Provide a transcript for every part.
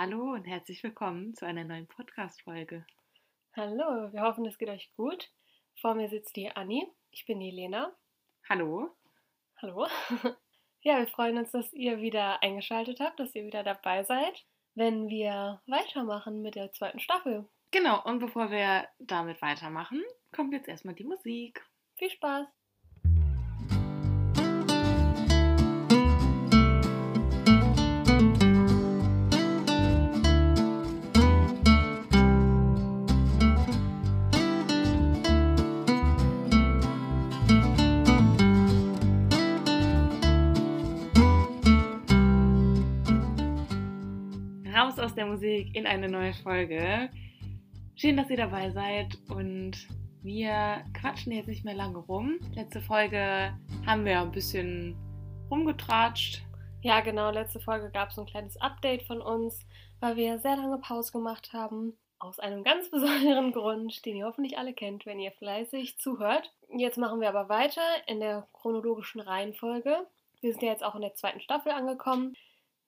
Hallo und herzlich willkommen zu einer neuen Podcast-Folge. Hallo, wir hoffen, es geht euch gut. Vor mir sitzt die Anni. Ich bin die Lena. Hallo. Hallo. Ja, wir freuen uns, dass ihr wieder eingeschaltet habt, dass ihr wieder dabei seid, wenn wir weitermachen mit der zweiten Staffel. Genau, und bevor wir damit weitermachen, kommt jetzt erstmal die Musik. Viel Spaß! Der Musik in eine neue Folge. Schön, dass ihr dabei seid und wir quatschen jetzt nicht mehr lange rum. Letzte Folge haben wir ein bisschen rumgetratscht. Ja, genau, letzte Folge gab es ein kleines Update von uns, weil wir sehr lange Pause gemacht haben. Aus einem ganz besonderen Grund, den ihr hoffentlich alle kennt, wenn ihr fleißig zuhört. Jetzt machen wir aber weiter in der chronologischen Reihenfolge. Wir sind ja jetzt auch in der zweiten Staffel angekommen.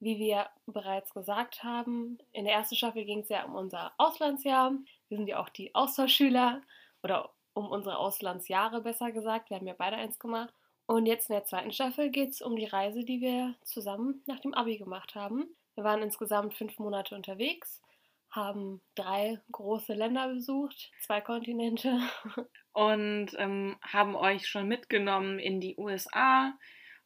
Wie wir bereits gesagt haben, in der ersten Staffel ging es ja um unser Auslandsjahr. Wir sind ja auch die Austauschschüler oder um unsere Auslandsjahre besser gesagt. Wir haben ja beide eins gemacht. Und jetzt in der zweiten Staffel geht es um die Reise, die wir zusammen nach dem Abi gemacht haben. Wir waren insgesamt fünf Monate unterwegs, haben drei große Länder besucht, zwei Kontinente. Und ähm, haben euch schon mitgenommen in die USA.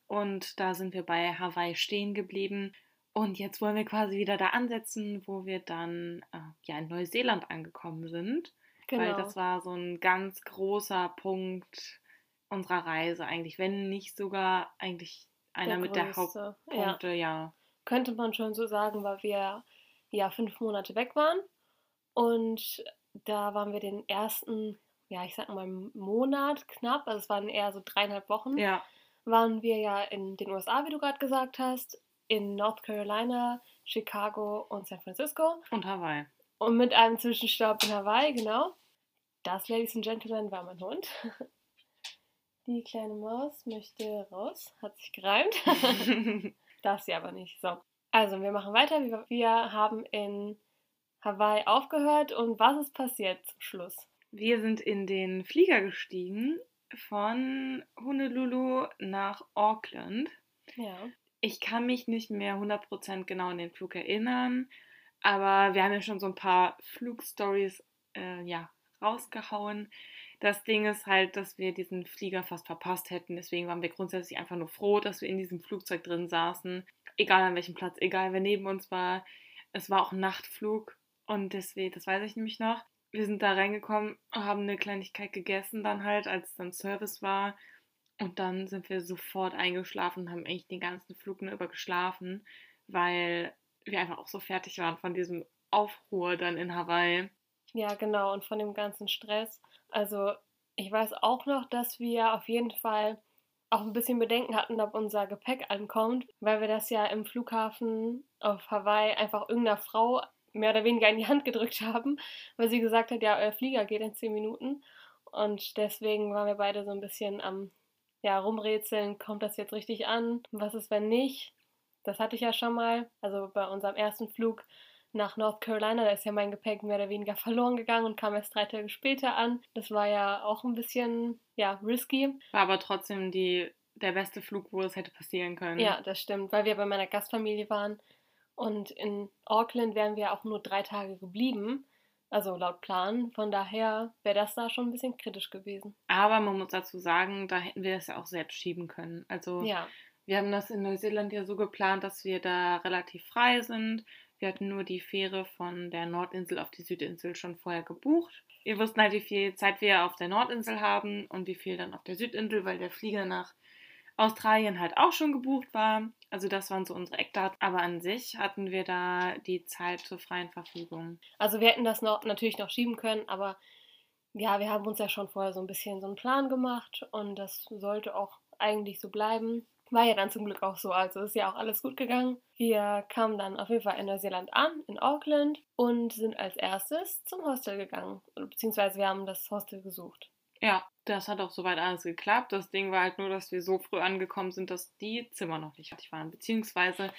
Und da sind wir bei Hawaii stehen geblieben. Und jetzt wollen wir quasi wieder da ansetzen, wo wir dann äh, ja in Neuseeland angekommen sind. Genau. Weil das war so ein ganz großer Punkt unserer Reise eigentlich, wenn nicht sogar eigentlich einer Der mit der ja. Hauptpunkte, ja. könnte man schon so sagen, weil wir ja fünf Monate weg waren. Und da waren wir den ersten, ja, ich sag mal, Monat knapp, also es waren eher so dreieinhalb Wochen, Ja, waren wir ja in den USA, wie du gerade gesagt hast, in North Carolina, Chicago und San Francisco. und Hawaii. Und mit einem Zwischenstopp in Hawaii, genau. Das, Ladies and Gentlemen, war mein Hund. Die kleine Maus möchte raus, hat sich gereimt. Darf sie aber nicht. So. Also, wir machen weiter. Wir, wir haben in Hawaii aufgehört und was ist passiert zum Schluss? Wir sind in den Flieger gestiegen von Honolulu nach Auckland. Ja. Ich kann mich nicht mehr 100% genau an den Flug erinnern, aber wir haben ja schon so ein paar Flugstories äh, ja, rausgehauen. Das Ding ist halt, dass wir diesen Flieger fast verpasst hätten. Deswegen waren wir grundsätzlich einfach nur froh, dass wir in diesem Flugzeug drin saßen. Egal an welchem Platz, egal wer neben uns war. Es war auch ein Nachtflug und deswegen, das weiß ich nämlich noch. Wir sind da reingekommen, haben eine Kleinigkeit gegessen dann halt, als dann Service war. Und dann sind wir sofort eingeschlafen und haben eigentlich den ganzen Flug nur über geschlafen, weil wir einfach auch so fertig waren von diesem Aufruhr dann in Hawaii. Ja, genau. Und von dem ganzen Stress. Also, ich weiß auch noch, dass wir auf jeden Fall auch ein bisschen Bedenken hatten, ob unser Gepäck ankommt, weil wir das ja im Flughafen auf Hawaii einfach irgendeiner Frau mehr oder weniger in die Hand gedrückt haben, weil sie gesagt hat, ja, euer Flieger geht in 10 Minuten. Und deswegen waren wir beide so ein bisschen am ja, rumrätseln, kommt das jetzt richtig an? Was ist, wenn nicht? Das hatte ich ja schon mal. Also bei unserem ersten Flug nach North Carolina, da ist ja mein Gepäck mehr oder weniger verloren gegangen und kam erst drei Tage später an. Das war ja auch ein bisschen, ja, risky. War aber trotzdem die, der beste Flug, wo es hätte passieren können. Ja, das stimmt, weil wir bei meiner Gastfamilie waren. Und in Auckland wären wir auch nur drei Tage geblieben. Also laut Plan. Von daher wäre das da schon ein bisschen kritisch gewesen. Aber man muss dazu sagen, da hätten wir das ja auch selbst schieben können. Also Ja, wir haben das in Neuseeland ja so geplant, dass wir da relativ frei sind. Wir hatten nur die Fähre von der Nordinsel auf die Südinsel schon vorher gebucht. Wir wussten halt, wie viel Zeit wir auf der Nordinsel haben und wie viel dann auf der Südinsel, weil der Flieger nach Australien halt auch schon gebucht war. Also das waren so unsere Eckdaten. Aber an sich hatten wir da die Zeit zur freien Verfügung. also wir hätten das noch, natürlich noch schieben können, aber ja, wir haben uns ja schon vorher so ein bisschen so einen Plan gemacht und das sollte auch eigentlich so bleiben. War ja dann zum Glück auch so, also ist ja auch alles gut gegangen. Wir kamen dann auf jeden Fall in Neuseeland an, in Auckland und sind als erstes zum Hostel gegangen. Beziehungsweise wir haben das Hostel gesucht. Ja, das hat auch soweit alles geklappt. Das Ding war halt nur, dass wir so früh angekommen sind, dass die Zimmer noch nicht fertig waren. Beziehungsweise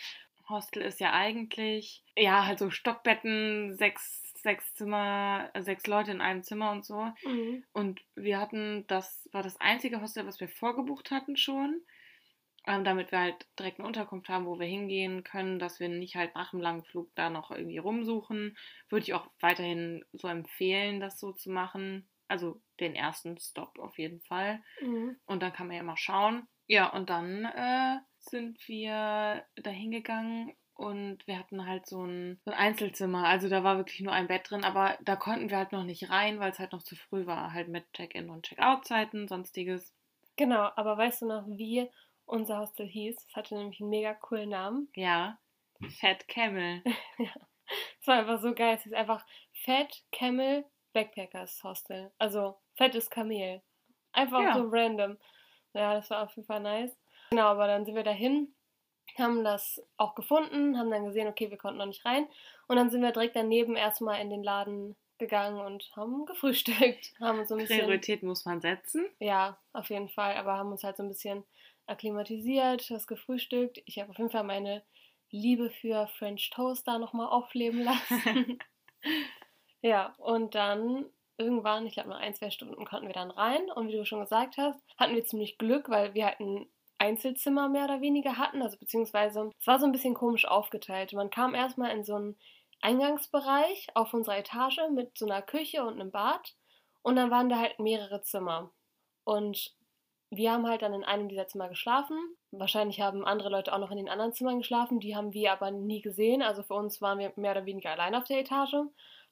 Hostel ist ja eigentlich, ja, halt so Stockbetten, sechs, sechs Zimmer, sechs Leute in einem Zimmer und so. Mhm. Und wir hatten, das war das einzige Hostel, was wir vorgebucht hatten schon. Ähm, damit wir halt direkt eine Unterkunft haben, wo wir hingehen können, dass wir nicht halt nach dem langen Flug da noch irgendwie rumsuchen. Würde ich auch weiterhin so empfehlen, das so zu machen. Also den ersten Stop auf jeden Fall. Mhm. Und dann kann man ja mal schauen. Ja, und dann äh, sind wir da hingegangen und wir hatten halt so ein, so ein Einzelzimmer. Also da war wirklich nur ein Bett drin, aber da konnten wir halt noch nicht rein, weil es halt noch zu früh war. Halt mit Check-in und Check-out-Zeiten, sonstiges. Genau, aber weißt du noch, wie unser Hostel hieß? Es hatte nämlich einen mega coolen Namen. Ja, Fat Camel. Es war einfach so geil. Es hieß einfach Fat Camel Backpackers Hostel. Also fettes Kamel. Einfach Ja. so random. Ja, das war auf jeden Fall nice. Genau, aber dann sind wir dahin, haben das auch gefunden, haben dann gesehen, okay, wir konnten noch nicht rein. Und dann sind wir direkt daneben erstmal in den Laden gegangen und haben gefrühstückt. Haben so ein bisschen. Priorität muss man setzen. Ja, auf jeden Fall. Aber haben uns halt so ein bisschen akklimatisiert, das gefrühstückt. Ich habe auf jeden Fall meine Liebe für French Toast da nochmal aufleben lassen. ja, und dann irgendwann, ich glaube nach ein, zwei Stunden, konnten wir dann rein. Und wie du schon gesagt hast, hatten wir ziemlich Glück, weil wir halt ein Einzelzimmer mehr oder weniger hatten. Also beziehungsweise es war so ein bisschen komisch aufgeteilt. Man kam erstmal in so einen Eingangsbereich auf unserer Etage mit so einer Küche und einem Bad. Und dann waren da halt mehrere Zimmer. Und wir haben halt dann in einem dieser Zimmer geschlafen. Wahrscheinlich haben andere Leute auch noch in den anderen Zimmern geschlafen. Die haben wir aber nie gesehen. Also für uns waren wir mehr oder weniger allein auf der Etage.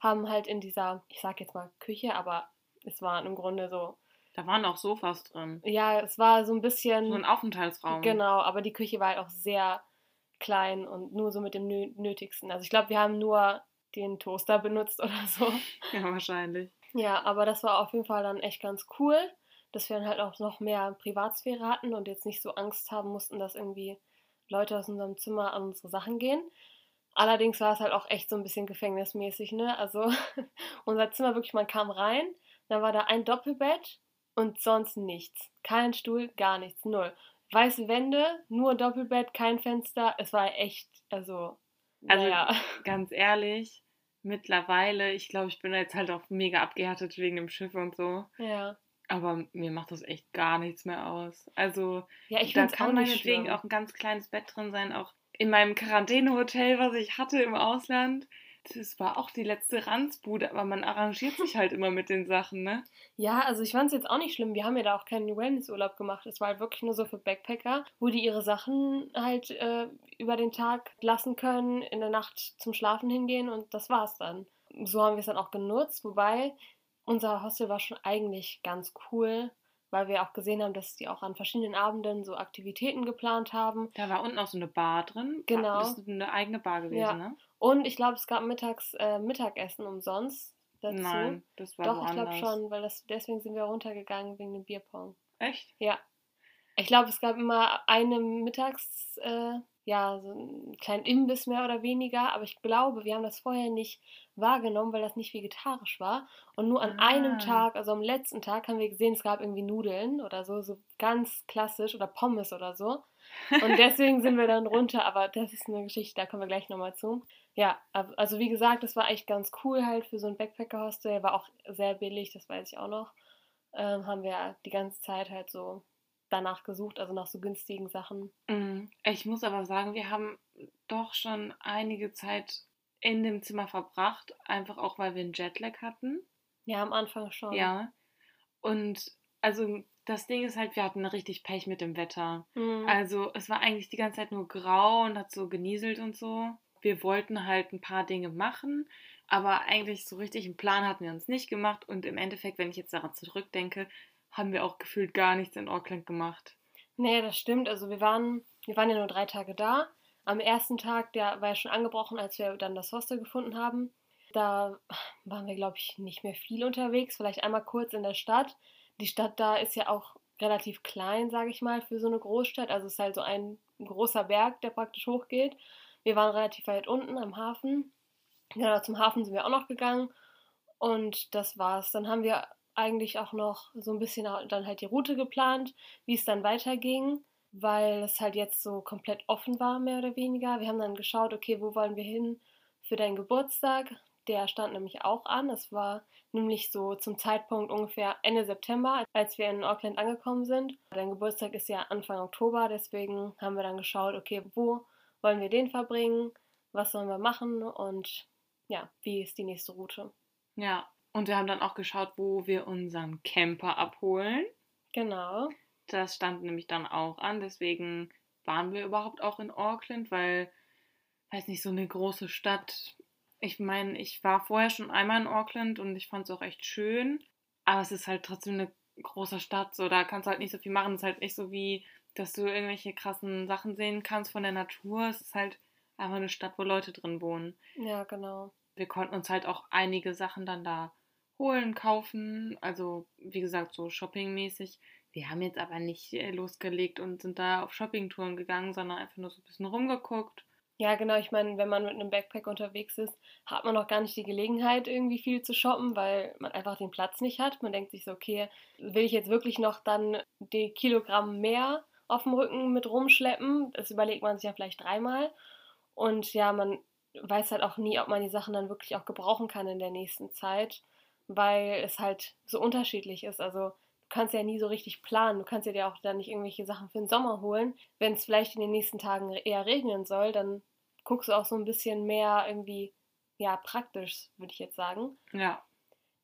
Haben halt in dieser, ich sag jetzt mal Küche, aber es waren im Grunde so, Da waren auch Sofas drin. ja, es war so ein bisschen. So ein Aufenthaltsraum. Genau, aber die Küche war halt auch sehr klein und nur so mit dem Nö Nötigsten. Also ich glaube, wir haben nur den Toaster benutzt oder so. Ja, wahrscheinlich. Ja, aber das war auf jeden Fall dann echt ganz cool, dass wir dann halt auch noch mehr Privatsphäre hatten und jetzt nicht so Angst haben mussten, dass irgendwie Leute aus unserem Zimmer an unsere Sachen gehen. Allerdings war es halt auch echt so ein bisschen gefängnismäßig, ne? Also unser Zimmer wirklich, man kam rein, dann war da ein Doppelbett und sonst nichts. Kein Stuhl, gar nichts, null. Weiße Wände, nur Doppelbett, kein Fenster. Es war echt, also, Also- naja. Ganz ehrlich, mittlerweile, ich glaube, ich bin jetzt halt auch mega abgehärtet wegen dem Schiff und so. Ja. Aber mir macht das echt gar nichts mehr aus. Also, Ja, ich da kann meinetwegen schlimm. auch ein ganz kleines Bett drin sein. Auch in meinem Quarantänehotel, was ich hatte im Ausland. Das war auch die letzte Ranzbude, aber man arrangiert sich halt immer mit den Sachen, ne? Ja, also ich fand es jetzt auch nicht schlimm. Wir haben ja da auch keinen Wellnessurlaub gemacht. Es war halt wirklich nur so für Backpacker, wo die ihre Sachen halt äh, über den Tag lassen können, in der Nacht zum Schlafen hingehen und das war's dann. So haben wir es dann auch genutzt, wobei unser Hostel war schon eigentlich ganz cool, weil wir auch gesehen haben, dass die auch an verschiedenen Abenden so Aktivitäten geplant haben. Da war unten auch so eine Bar drin. Genau. Das ist eine eigene Bar gewesen, Ja. ne? Und ich glaube, es gab mittags äh, Mittagessen umsonst dazu. Nein, das war Doch, ich glaube schon, weil das, deswegen sind wir runtergegangen wegen dem Bierpong. Echt? Ja. Ich glaube, es gab immer eine Mittags, äh, ja, so einen kleinen Imbiss mehr oder weniger, aber ich glaube, wir haben das vorher nicht wahrgenommen, weil das nicht vegetarisch war. Und nur an einem Ah. Tag, also am letzten Tag, haben wir gesehen, es gab irgendwie Nudeln oder so, so ganz klassisch oder Pommes oder so. Und deswegen sind wir dann runter, aber das ist eine Geschichte, da kommen wir gleich nochmal zu. Ja, also wie gesagt, das war echt ganz cool halt für so ein Backpacker-Hostel, war auch sehr billig, das weiß ich auch noch. Ähm, haben wir die ganze Zeit halt so danach gesucht, also nach so günstigen Sachen. Mm, Ich muss aber sagen, wir haben doch schon einige Zeit in dem Zimmer verbracht, einfach auch weil wir einen Jetlag hatten. Ja, am Anfang schon. Ja. Und also das Ding ist halt, wir hatten richtig Pech mit dem Wetter. Mhm. Also es war eigentlich die ganze Zeit nur grau und hat so genieselt und so. Wir wollten halt ein paar Dinge machen, aber eigentlich so richtig einen Plan hatten wir uns nicht gemacht. Und im Endeffekt, wenn ich jetzt daran zurückdenke, haben wir auch gefühlt gar nichts in Auckland gemacht. Nee, das stimmt. Also wir waren, wir waren ja nur drei Tage da. Am ersten Tag, der war ja schon angebrochen, als wir dann das Hostel gefunden haben. Da waren wir, glaube ich, nicht mehr viel unterwegs. Vielleicht einmal kurz in der Stadt. Die Stadt da ist ja auch relativ klein, sage ich mal, für so eine Großstadt. Also es ist halt so ein großer Berg, der praktisch hochgeht. Wir waren relativ weit unten am Hafen. Genau, zum Hafen sind wir auch noch gegangen. Und das war's. Dann haben wir eigentlich auch noch so ein bisschen dann halt die Route geplant, wie es dann weiterging. weil es halt jetzt so komplett offen war, mehr oder weniger. Wir haben dann geschaut, okay, wo wollen wir hin für deinen Geburtstag? Der stand nämlich auch an. Es war nämlich so zum Zeitpunkt ungefähr Ende September, als wir in Auckland angekommen sind. Dein Geburtstag ist ja Anfang Oktober, deswegen haben wir dann geschaut, okay, wo wollen wir den verbringen? Was sollen wir machen? Und ja, wie ist die nächste Route? Ja, und wir haben dann auch geschaut, wo wir unseren Camper abholen. Genau. Das stand nämlich dann auch an. Deswegen waren wir überhaupt auch in Auckland, weil, weiß nicht, so eine große Stadt. Ich meine, ich war vorher schon einmal in Auckland und ich fand es auch echt schön. Aber es ist halt trotzdem eine große Stadt, so da kannst du halt nicht so viel machen. Es ist halt nicht so wie, dass du irgendwelche krassen Sachen sehen kannst von der Natur. Es ist halt einfach eine Stadt, wo Leute drin wohnen. Ja, genau. Wir konnten uns halt auch einige Sachen dann da holen, kaufen. Also, wie gesagt, so shoppingmäßig. Wir haben jetzt aber nicht äh, losgelegt und sind da auf Shoppingtouren gegangen, sondern einfach nur so ein bisschen rumgeguckt. Ja, genau. Ich meine, wenn man mit einem Backpack unterwegs ist, hat man auch gar nicht die Gelegenheit, irgendwie viel zu shoppen, weil man einfach den Platz nicht hat. Man denkt sich so, okay, will ich jetzt wirklich noch dann die Kilogramm mehr auf dem Rücken mit rumschleppen? Das überlegt man sich ja vielleicht dreimal. Und ja, man weiß halt auch nie, ob man die Sachen dann wirklich auch gebrauchen kann in der nächsten Zeit, weil es halt so unterschiedlich ist. Also kannst ja nie so richtig planen. Du kannst ja dir auch dann nicht irgendwelche Sachen für den Sommer holen. Wenn es vielleicht in den nächsten Tagen eher regnen soll, dann guckst du auch so ein bisschen mehr irgendwie, ja, praktisch, würde ich jetzt sagen. Ja.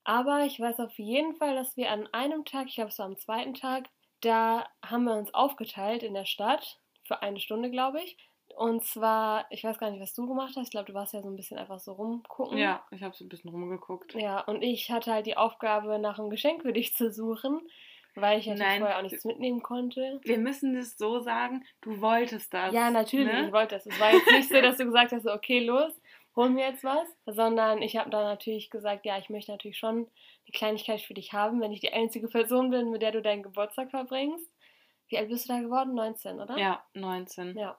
Aber ich weiß auf jeden Fall, dass wir an einem Tag, ich glaube es war am zweiten Tag, da haben wir uns aufgeteilt in der Stadt für eine Stunde, glaube ich. Und zwar, ich weiß gar nicht, was du gemacht hast. Ich glaube, du warst ja so ein bisschen einfach so rumgucken. Ja, ich habe so ein bisschen rumgeguckt. Ja, und ich hatte halt die Aufgabe, nach einem Geschenk für dich zu suchen, weil ich natürlich Nein. vorher auch nichts mitnehmen konnte. Wir müssen das so sagen, du wolltest das. Ja, natürlich, Ne? ich wollte das. Es war jetzt nicht so, dass du gesagt hast, okay, los, hol mir jetzt was. Sondern ich habe dann natürlich gesagt, ja, ich möchte natürlich schon eine Kleinigkeit für dich haben, wenn ich die einzige Person bin, mit der du deinen Geburtstag verbringst. Wie alt bist du da geworden? 19, oder? Ja, 19. Ja.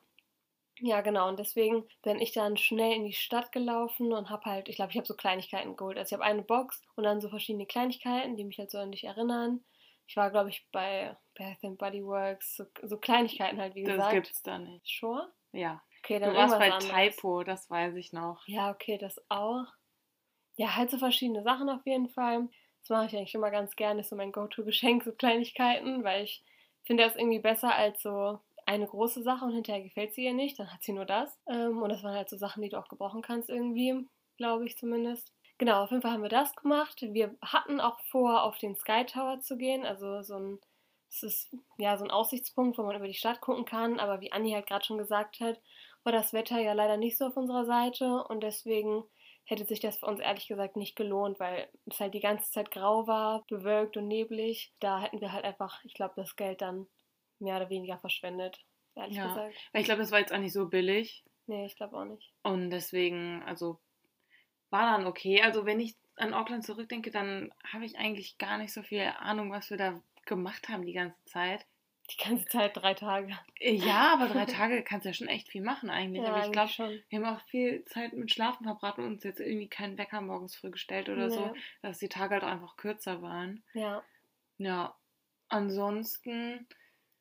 Ja, genau. Und deswegen bin ich dann schnell in die Stadt gelaufen und habe halt, ich glaube, ich habe so Kleinigkeiten geholt. Also ich habe eine Box und dann so verschiedene Kleinigkeiten, die mich halt so an dich erinnern. Ich war, glaube ich, bei Bath and Body Works, so, so Kleinigkeiten halt, wie Das gesagt. gibt's da nicht. Sure? Ja. Okay, Du dann warst bei anderes. Typo, das weiß ich noch. Ja, okay, das auch. Ja, halt so verschiedene Sachen auf jeden Fall. Das mache ich eigentlich immer ganz gerne, ist so mein Go-To-Geschenk, so Kleinigkeiten, weil ich finde das irgendwie besser als so eine große Sache und hinterher gefällt sie ihr nicht, dann hat sie nur das. Ähm, und das waren halt so Sachen, die du auch gebrauchen kannst irgendwie, glaube ich zumindest. Genau, auf jeden Fall haben wir das gemacht. Wir hatten auch vor, auf den Sky Tower zu gehen, also so ein, es ist ja so ein Aussichtspunkt, wo man über die Stadt gucken kann, aber wie Anni halt gerade schon gesagt hat, war das Wetter ja leider nicht so auf unserer Seite und deswegen hätte sich das für uns ehrlich gesagt nicht gelohnt, weil es halt die ganze Zeit grau war, bewölkt und neblig. Da hätten wir halt einfach, ich glaube, das Geld dann mehr oder weniger verschwendet, ehrlich Ja. gesagt. Ich glaube, das war jetzt auch nicht so billig. Nee, ich glaube auch nicht. Und deswegen, also, war dann okay. Also, wenn ich an Auckland zurückdenke, dann habe ich eigentlich gar nicht so viel Ahnung, was wir da gemacht haben die ganze Zeit. Die ganze Zeit drei Tage. Äh, Ja, aber drei Tage kannst du ja schon echt viel machen eigentlich. aber ich glaube, schon. wir haben auch viel Zeit mit Schlafen verbracht und uns jetzt irgendwie keinen Wecker morgens früh gestellt oder so, Nee. dass die Tage halt einfach kürzer waren. Ja. Ja, ansonsten,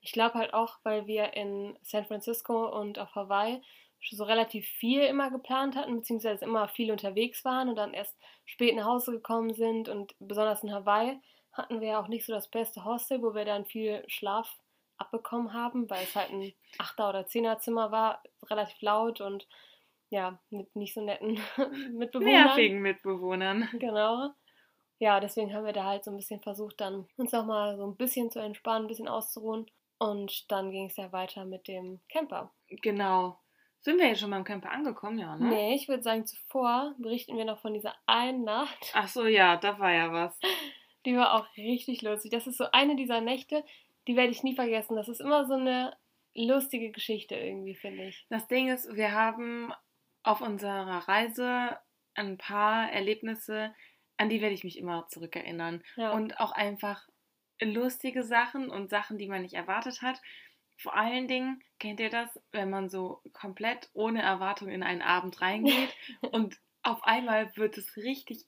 Ich glaube halt auch, weil wir in San Francisco und auf Hawaii schon so relativ viel immer geplant hatten, beziehungsweise immer viel unterwegs waren und dann erst spät nach Hause gekommen sind. Und besonders in Hawaii hatten wir ja auch nicht so das beste Hostel, wo wir dann viel Schlaf abbekommen haben, weil es halt ein Achter- oder Zehnerzimmer war, relativ laut und ja, mit nicht so netten Mitbewohnern. nervigen Mitbewohnern. Genau. Ja, deswegen haben wir da halt so ein bisschen versucht, dann uns nochmal so ein bisschen zu entspannen, ein bisschen auszuruhen. Und dann ging es ja weiter mit dem Camper. Genau. Sind wir jetzt schon beim Camper angekommen, ja, ne? Nee, ich würde sagen, zuvor berichten wir noch von dieser einen Nacht. Ach so, ja, da war ja was. Die war auch richtig lustig. Das ist so eine dieser Nächte, die werde ich nie vergessen. Das ist immer so eine lustige Geschichte irgendwie, finde ich. Das Ding ist, wir haben auf unserer Reise ein paar Erlebnisse, an die werde ich mich immer zurückerinnern. Ja. Und auch einfach lustige Sachen und Sachen, die man nicht erwartet hat. Vor allen Dingen kennt ihr das, wenn man so komplett ohne Erwartung in einen Abend reingeht und auf einmal wird es richtig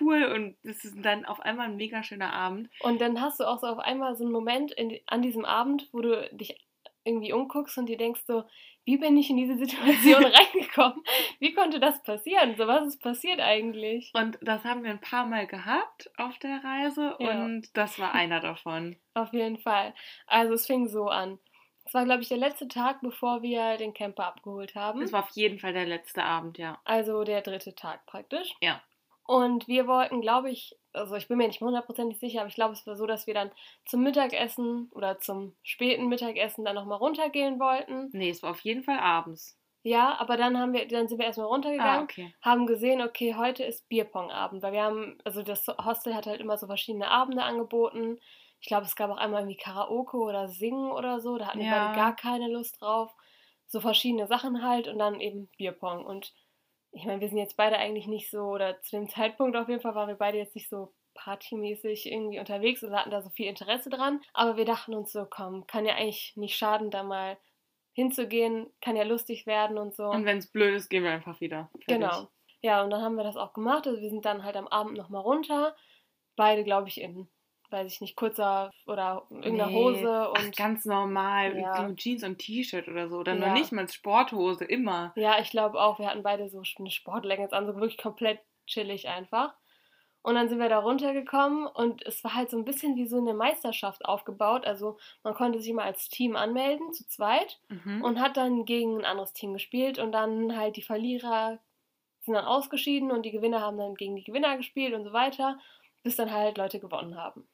cool und es ist dann auf einmal ein mega schöner Abend. Und dann hast du auch so auf einmal so einen Moment in, an diesem Abend, wo du dich irgendwie umguckst und dir denkst so, wie bin ich in diese Situation reingekommen? Wie konnte das passieren? So, was ist passiert eigentlich? Und das haben wir ein paar Mal gehabt auf der Reise ja. und das war einer davon. Auf jeden Fall. Also es fing so an. Es war, glaube ich, der letzte Tag, bevor wir den Camper abgeholt haben. Es war auf jeden Fall der letzte Abend, ja. Also der dritte Tag praktisch. Ja. Und wir wollten, glaube ich, also ich bin mir nicht hundertprozentig sicher, aber ich glaube, es war so, dass wir dann zum Mittagessen oder zum späten Mittagessen dann nochmal runtergehen wollten. Nee, es war auf jeden Fall abends. Ja, aber dann haben wir, dann sind wir erstmal runtergegangen, ah, okay. haben gesehen, okay, heute ist Bierpong-Abend, weil wir haben, also das Hostel hat halt immer so verschiedene Abende angeboten. Ich glaube, es gab auch einmal irgendwie Karaoke oder Singen oder so, da hatten ja. wir beide gar keine Lust drauf. So verschiedene Sachen halt und dann eben Bierpong. Und ich meine, wir sind jetzt beide eigentlich nicht so, oder zu dem Zeitpunkt auf jeden Fall waren wir beide jetzt nicht so partymäßig irgendwie unterwegs und hatten da so viel Interesse dran. Aber wir dachten uns so, komm, kann ja eigentlich nicht schaden, da mal hinzugehen, kann ja lustig werden und so. Und wenn es blöd ist, gehen wir einfach wieder. Genau. Ja, und dann haben wir das auch gemacht. Also wir sind dann halt am Abend nochmal runter. Beide, glaube ich, in weiß ich nicht, kurzer oder irgendeiner nee. Hose und. Ach, ganz normal, ja. Jeans und T-Shirt oder so. Oder ja. noch nicht mal Sporthose, immer. Ja, ich glaube auch, wir hatten beide so eine Sportleggings an, so wirklich komplett chillig einfach. Und dann sind wir da runtergekommen und es war halt so ein bisschen wie so eine Meisterschaft aufgebaut. Also man konnte sich mal als Team anmelden, zu zweit, mhm. und hat dann gegen ein anderes Team gespielt und dann halt die Verlierer sind dann ausgeschieden und die Gewinner haben dann gegen die Gewinner gespielt und so weiter, bis dann halt Leute gewonnen haben.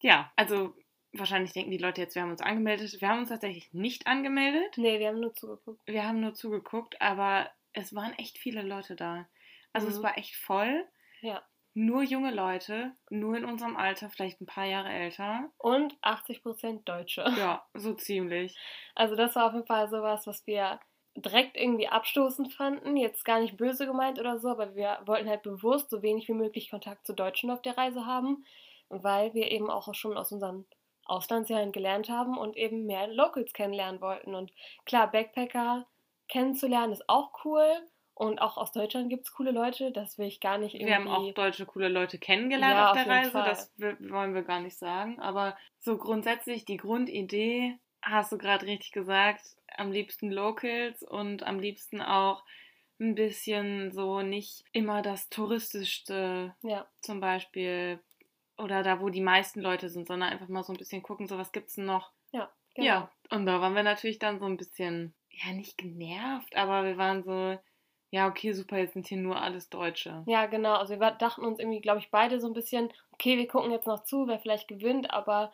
Ja, also wahrscheinlich denken die Leute jetzt, wir haben uns angemeldet. Wir haben uns tatsächlich nicht angemeldet. Nee, wir haben nur zugeguckt. Wir haben nur zugeguckt, aber es waren echt viele Leute da. Also mhm. es war echt voll. Ja. Nur junge Leute, nur in unserem Alter, vielleicht ein paar Jahre älter. Und 80% Deutsche. Ja, so ziemlich. Also das war auf jeden Fall sowas, was wir direkt irgendwie abstoßend fanden. Jetzt gar nicht böse gemeint oder so, aber wir wollten halt bewusst so wenig wie möglich Kontakt zu Deutschen auf der Reise haben weil wir eben auch schon aus unseren Auslandsjahren gelernt haben und eben mehr Locals kennenlernen wollten. Und klar, Backpacker kennenzulernen ist auch cool. Und auch aus Deutschland gibt es coole Leute, das will ich gar nicht irgendwie... Wir haben auch deutsche coole Leute kennengelernt ja, auf der auf Reise, Fall. das wollen wir gar nicht sagen. Aber so grundsätzlich die Grundidee, hast du gerade richtig gesagt, am liebsten Locals und am liebsten auch ein bisschen so nicht immer das Touristischste. Ja. Zum Beispiel oder da, wo die meisten Leute sind, sondern einfach mal so ein bisschen gucken, so was gibt's denn noch. Ja, genau. Ja, und da waren wir natürlich dann so ein bisschen, ja, nicht genervt, aber wir waren so, ja, okay, super, jetzt sind hier nur alles Deutsche. Ja, genau. Also wir dachten uns irgendwie, glaube ich, beide so ein bisschen, okay, wir gucken jetzt noch zu, wer vielleicht gewinnt, aber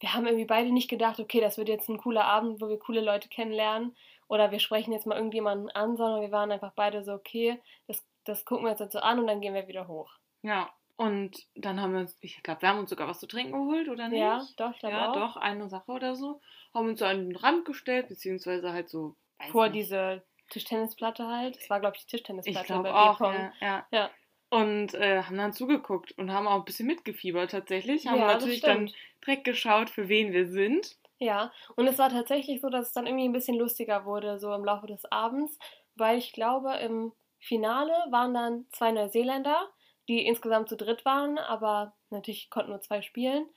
wir haben irgendwie beide nicht gedacht, okay, das wird jetzt ein cooler Abend, wo wir coole Leute kennenlernen oder wir sprechen jetzt mal irgendjemanden an, sondern wir waren einfach beide so, okay, das, das gucken wir jetzt so an und dann gehen wir wieder hoch. Ja, und dann haben wir uns, ich glaube, wir haben uns sogar was zu trinken geholt, oder nicht? Ja, doch, ich Ja, auch. doch, eine Sache oder so. Haben uns so an den Rand gestellt, beziehungsweise halt so. Vor nicht. diese Tischtennisplatte halt. Es war, glaube ich, die Tischtennisplatte. Ich glaube auch, ja, ja. ja. Und äh, haben dann zugeguckt und haben auch ein bisschen mitgefiebert tatsächlich. Haben ja, natürlich dann direkt geschaut, für wen wir sind. Ja, und es war tatsächlich so, dass es dann irgendwie ein bisschen lustiger wurde, so im Laufe des Abends, weil ich glaube, im Finale waren dann zwei Neuseeländer die insgesamt zu dritt waren, aber natürlich konnten nur zwei spielen.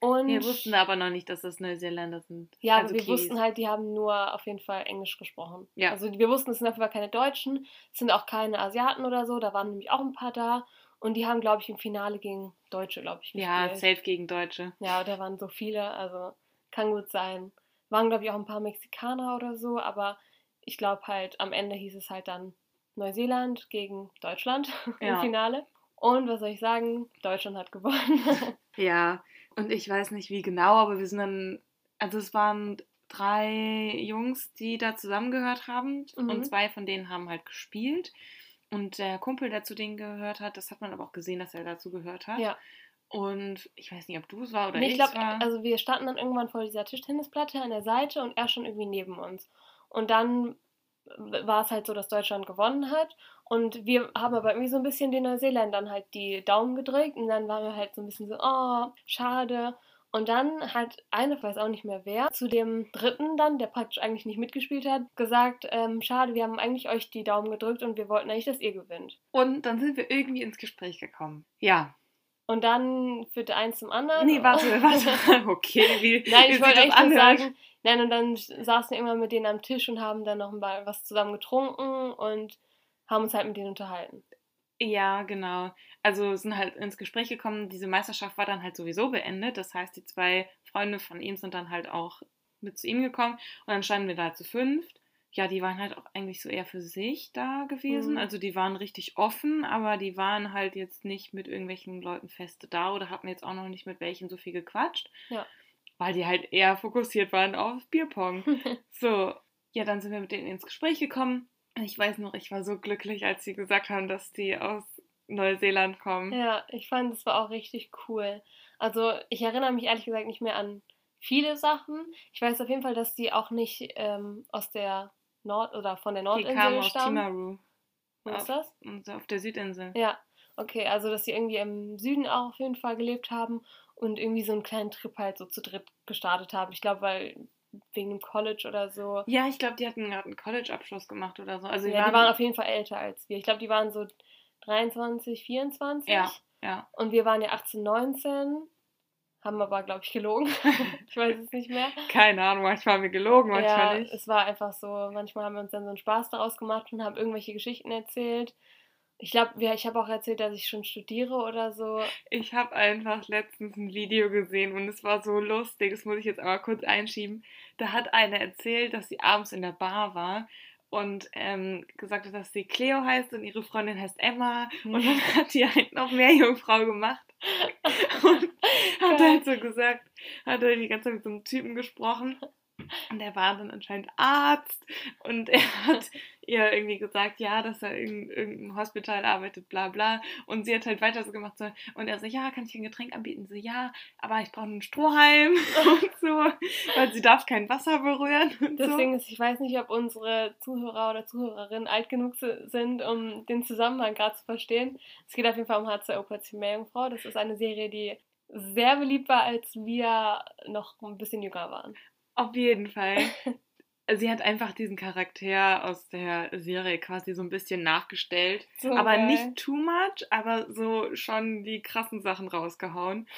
Und wir wussten aber noch nicht, dass das Neuseeländer sind. Ja, also aber wir Kies. wussten halt, die haben nur auf jeden Fall Englisch gesprochen. Ja. Also wir wussten, es sind auf jeden Fall keine Deutschen, es sind auch keine Asiaten oder so, da waren nämlich auch ein paar da. Und die haben, glaube ich, im Finale gegen Deutsche, glaube ich, gespielt. Ja, safe gegen Deutsche. Ja, da waren so viele, also kann gut sein. Waren, glaube ich, auch ein paar Mexikaner oder so, aber ich glaube halt, am Ende hieß es halt dann Neuseeland gegen Deutschland ja. im Finale. Und was soll ich sagen? Deutschland hat gewonnen. ja, und ich weiß nicht wie genau, aber wir sind dann, also es waren drei Jungs, die da zusammengehört haben mhm. und zwei von denen haben halt gespielt. Und der Kumpel, der zu denen gehört hat, das hat man aber auch gesehen, dass er dazu gehört hat. Ja. Und ich weiß nicht, ob du es war oder nee, ich. Ich glaube, also wir standen dann irgendwann vor dieser Tischtennisplatte an der Seite und er schon irgendwie neben uns. Und dann war es halt so, dass Deutschland gewonnen hat. Und wir haben aber irgendwie so ein bisschen den Neuseeländern halt die Daumen gedrückt. Und dann waren wir halt so ein bisschen so, oh, schade. Und dann hat eine, ich weiß auch nicht mehr wer, zu dem dritten dann, der praktisch eigentlich nicht mitgespielt hat, gesagt, ähm, schade, wir haben eigentlich euch die Daumen gedrückt und wir wollten eigentlich, dass ihr gewinnt. Und dann sind wir irgendwie ins Gespräch gekommen. Ja. Und dann führte eins zum anderen. Nee, warte, warte. Okay, wie. Nein, ich wollte echt nur sagen, nein, und dann saßen wir irgendwann mit denen am Tisch und haben dann noch mal was zusammen getrunken und haben uns halt mit denen unterhalten. Ja, genau. Also sind halt ins Gespräch gekommen. Diese Meisterschaft war dann halt sowieso beendet. Das heißt, die zwei Freunde von ihm sind dann halt auch mit zu ihm gekommen. Und dann standen wir da zu fünft. Ja, die waren halt auch eigentlich so eher für sich da gewesen. Mhm. Also die waren richtig offen, aber die waren halt jetzt nicht mit irgendwelchen Leuten feste da oder hatten jetzt auch noch nicht mit welchen so viel gequatscht. Ja. Weil die halt eher fokussiert waren auf Bierpong. So, ja, dann sind wir mit denen ins Gespräch gekommen. Ich weiß noch, ich war so glücklich, als sie gesagt haben, dass die aus Neuseeland kommen. Ja, ich fand, es war auch richtig cool. Also, ich erinnere mich ehrlich gesagt nicht mehr an viele Sachen. Ich weiß auf jeden Fall, dass die auch nicht ähm, aus der Nord- oder von der die Nordinsel kamen aus stammen. Timaru. Wo ist das? Auf der Südinsel. Ja, okay, also dass sie irgendwie im Süden auch auf jeden Fall gelebt haben und irgendwie so einen kleinen Trip halt so zu dritt gestartet haben. Ich glaube, weil wegen dem College oder so. Ja, ich glaube, die hatten gerade einen College-Abschluss gemacht oder so. Also ja, die waren auf jeden Fall älter als wir. Ich glaube, die waren so 23, 24. Ja, ja. Und wir waren ja 18, 19. Haben aber, glaube ich, gelogen. ich weiß es nicht mehr. Keine Ahnung, manchmal haben wir gelogen, manchmal ja, nicht. es war einfach so, manchmal haben wir uns dann so einen Spaß daraus gemacht und haben irgendwelche Geschichten erzählt. Ich glaube, ich habe auch erzählt, dass ich schon studiere oder so. Ich habe einfach letztens ein Video gesehen und es war so lustig, das muss ich jetzt aber kurz einschieben. Da hat eine erzählt, dass sie abends in der Bar war und ähm, gesagt hat, dass sie Cleo heißt und ihre Freundin heißt Emma und dann hat die halt noch mehr Jungfrau gemacht und hat Geil. halt so gesagt, hat halt die ganze Zeit mit so einem Typen gesprochen und der war dann anscheinend Arzt und er hat ihr irgendwie gesagt, ja, dass er in irgendeinem Hospital arbeitet, bla bla. Und sie hat halt weiter so gemacht so, und er so, ja, kann ich ein Getränk anbieten? So, ja, aber ich brauche einen Strohhalm und so, weil sie darf kein Wasser berühren und Das so. Ist, ich weiß nicht, ob unsere Zuhörer oder Zuhörerinnen alt genug si- sind, um den Zusammenhang gerade zu verstehen. Es geht auf jeden Fall um H2O plötzlich Meerjungfrau. Das ist eine Serie, die sehr beliebt war, als wir noch ein bisschen jünger waren. Auf jeden Fall. Sie hat einfach diesen Charakter aus der Serie quasi so ein bisschen nachgestellt. So aber geil. nicht too much, aber so schon die krassen Sachen rausgehauen.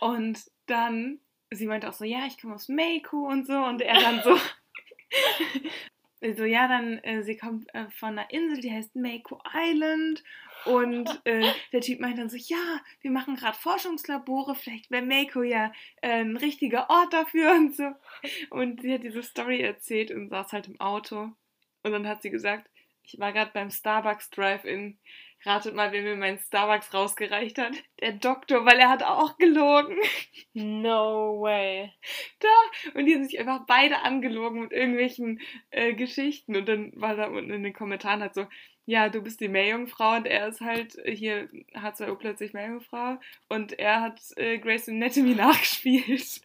Und dann, sie meinte auch so, ja, ich komme aus Meiko und so. Und er dann so, so ja, dann, äh, sie kommt äh, von einer Insel, die heißt Meiko Island. Und äh, der Typ meint dann so, ja, wir machen gerade Forschungslabore, vielleicht wäre Meiko ja ein richtiger Ort dafür und so. Und sie hat diese Story erzählt und saß halt im Auto. Und dann hat sie gesagt, ich war gerade beim Starbucks Drive-In. Ratet mal, wer mir meinen Starbucks rausgereicht hat. Der Doktor, weil er hat auch gelogen. No way. Und die haben sich einfach beide angelogen mit irgendwelchen äh, Geschichten. Und dann war da unten in den Kommentaren halt so, ja, du bist die Meerjungfrau und er ist halt äh, hier, hat zwar plötzlich Meerjungfrau und er hat äh, Grace Anatomy nachgespielt.